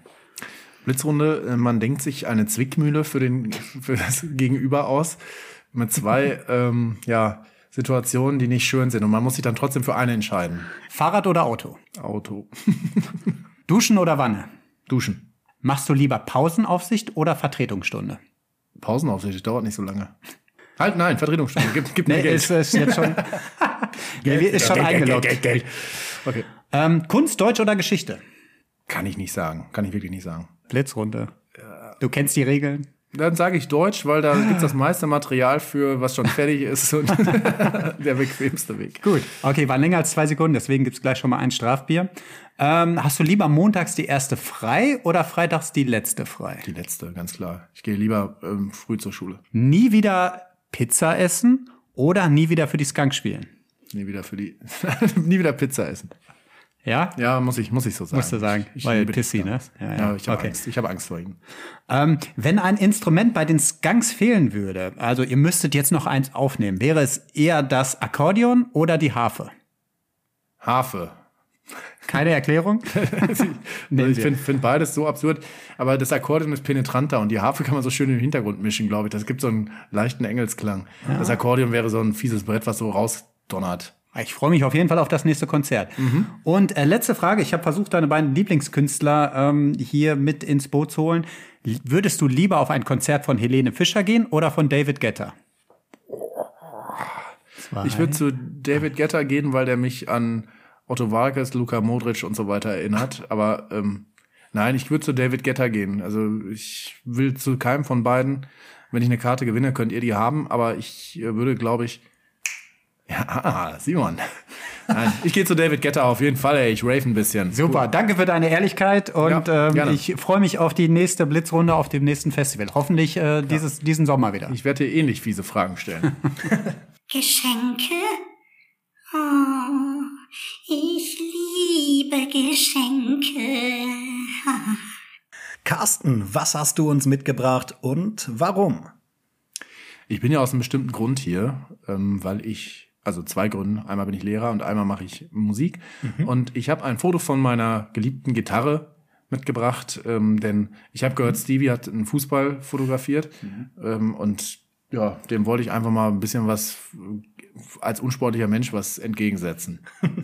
Blitzrunde, äh, man denkt sich eine Zwickmühle für, den, für das Gegenüber aus mit zwei ähm, ja, Situationen, die nicht schön sind. Und man muss sich dann trotzdem für eine entscheiden. Fahrrad oder Auto? Auto. Duschen oder Wanne? Duschen. Machst du lieber Pausenaufsicht oder Vertretungsstunde? Pausenaufsicht, dauert nicht so lange. Halt, nein, Vertretungsstunde. Gib, gib mir Nee, Geld. ist, ist jetzt schon, Geld, ist schon Geld, Geld, eingeloggt. Geld, Geld, Geld. Okay. Ähm, Kunst, Deutsch oder Geschichte? Kann ich nicht sagen. Kann ich wirklich nicht sagen. Blitzrunde. Du kennst die Regeln. Dann sage ich Deutsch, weil da gibt's das meiste Material für, was schon fertig ist und der bequemste Weg. Gut. Okay, war länger als zwei Sekunden, deswegen gibt's gleich schon mal ein Strafbier. Ähm, hast du lieber montags die erste frei oder freitags die letzte frei? Die letzte, ganz klar. Ich gehe lieber ähm, früh zur Schule. Nie wieder Pizza essen oder nie wieder für die Skunk spielen? Nie wieder für die, nie wieder Pizza essen. Ja? Ja, muss ich, muss ich so sagen. Musst du sagen, Ich, ich weil Pissy, ne? Ja, Ja, ja. ich habe Okay. Angst. Ich habe Angst vor ihm. Ähm, wenn ein Instrument bei den Skunks fehlen würde, also ihr müsstet jetzt noch eins aufnehmen, wäre es eher das Akkordeon oder die Harfe? Harfe. Keine Erklärung? Also ich finde find beides so absurd. Aber das Akkordeon ist penetranter und die Harfe kann man so schön im Hintergrund mischen, glaube ich. Das gibt so einen leichten Engelsklang. Das Akkordeon wäre so ein fieses Brett, was so rausdonnert. Ich freue mich auf jeden Fall auf das nächste Konzert. Und äh, letzte Frage, ich habe versucht, deine beiden Lieblingskünstler ähm, hier mit ins Boot zu holen. L- Würdest du lieber auf ein Konzert von Helene Fischer gehen oder von David Guetta? Zwei. Ich würde zu David Guetta gehen, weil der mich an Otto Walkes, Luka Modric und so weiter erinnert. Aber ähm, nein, ich würde zu David Guetta gehen. Also ich will zu keinem von beiden. Wenn ich eine Karte gewinne, könnt ihr die haben. Aber ich äh, würde, glaube ich, ja, ah, Simon. Nein, ich gehe zu David Guetta auf jeden Fall. Ey, ich rave ein bisschen. Super, danke für deine Ehrlichkeit und Ja, ähm, gerne. ich freue mich auf die nächste Blitzrunde auf dem nächsten Festival. Hoffentlich äh, dieses, diesen Sommer wieder. Ich werde dir ähnlich fiese Fragen stellen. Geschenke? Oh, ich liebe Geschenke. Carsten, was hast du uns mitgebracht und warum? Ich bin ja aus einem bestimmten Grund hier, ähm, weil ich, also zwei Gründe. Einmal bin ich Lehrer und einmal mache ich Musik. Und ich habe ein Foto von meiner geliebten Gitarre mitgebracht, ähm, denn ich habe gehört, Stevie hat einen Fußball fotografiert ähm, und ja, dem wollte ich einfach mal ein bisschen was als unsportlicher Mensch was entgegensetzen.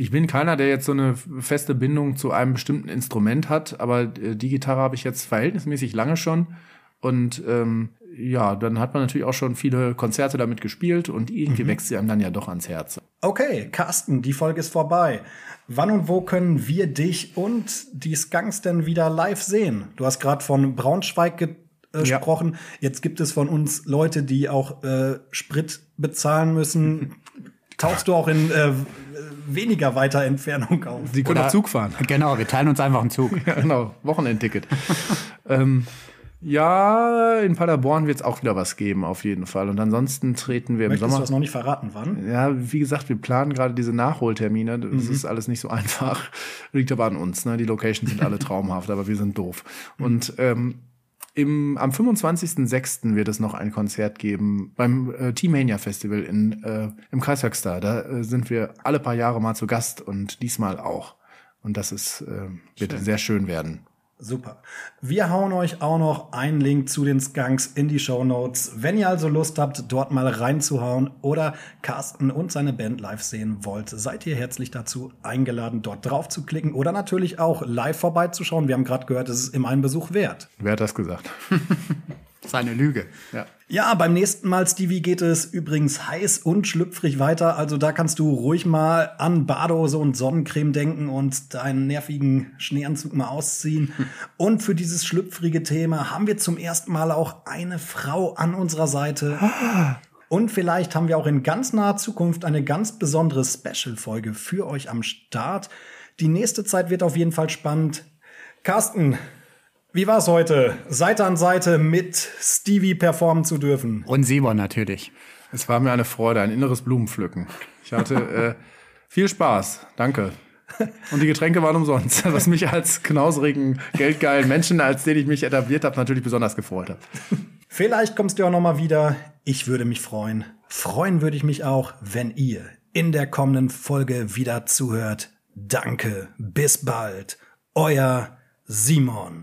Ich bin keiner, der jetzt so eine feste Bindung zu einem bestimmten Instrument hat, aber äh, die Gitarre habe ich jetzt verhältnismäßig lange schon. Und ähm, ja, dann hat man natürlich auch schon viele Konzerte damit gespielt und irgendwie wächst sie einem dann ja doch ans Herz. Okay, Carsten, die Folge ist vorbei. Wann und wo können wir dich und die Skunks denn wieder live sehen? Du hast gerade von Braunschweig ge äh, Ja. gesprochen. Jetzt gibt es von uns Leute, die auch äh, Sprit bezahlen müssen. Tauchst du auch in äh, weniger weiter Entfernung auf? Sie können auch Zug fahren. Genau, wir teilen uns einfach einen Zug. Ja, genau, Wochenendticket. ähm, ja, in Paderborn wird es auch wieder was geben, auf jeden Fall. Und ansonsten treten wir im Möchtest du Sommer. das noch nicht verraten, wann? Ja, wie gesagt, wir planen gerade diese Nachholtermine. Das Mhm. ist alles nicht so einfach. Liegt aber an uns. Ne? Die Locations sind alle traumhaft, aber wir sind doof. Und ähm, im, am 25.06. wird es noch ein Konzert geben beim äh, Teammania Festival in, äh, im Kreis Höxter. Da äh, sind wir alle paar Jahre mal zu Gast und diesmal auch. Und das ist, äh, wird sehr schön werden. Super. Wir hauen euch auch noch einen Link zu den Skunks in die Show Notes. Wenn ihr also Lust habt, dort mal reinzuhauen oder Carsten und seine Band live sehen wollt, seid ihr herzlich dazu eingeladen, dort drauf zu klicken oder natürlich auch live vorbeizuschauen. Wir haben gerade gehört, es ist immer ein Besuch wert. Wer hat das gesagt? Das ist eine Lüge. ja. Ja, beim nächsten Mal, Stevie, geht es übrigens heiß und schlüpfrig weiter. Also da kannst du ruhig mal an Badehose und Sonnencreme denken und deinen nervigen Schneeanzug mal ausziehen. Und für dieses schlüpfrige Thema haben wir zum ersten Mal auch eine Frau an unserer Seite. Und vielleicht haben wir auch in ganz naher Zukunft eine ganz besondere Special-Folge für euch am Start. Die nächste Zeit wird auf jeden Fall spannend. Carsten, wie war's heute? Seite an Seite mit Stevie performen zu dürfen. Und Simon natürlich. Es war mir eine Freude, ein inneres Blumenpflücken. Ich hatte äh, viel Spaß. Danke. Und die Getränke waren umsonst, was mich als knauserigen, geldgeilen Menschen, als den ich mich etabliert habe, natürlich besonders gefreut hat. Vielleicht kommst du auch noch mal wieder. Ich würde mich freuen. Freuen würde ich mich auch, wenn ihr in der kommenden Folge wieder zuhört. Danke. Bis bald. Euer Simon.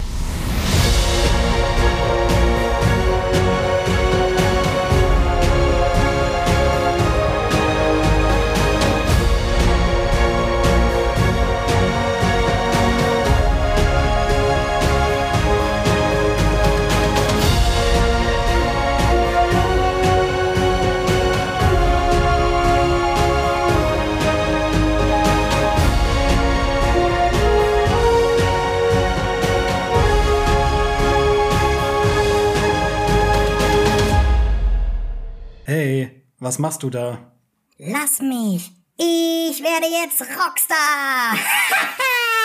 Hey, was machst du da? Lass mich. Ich werde jetzt Rockstar.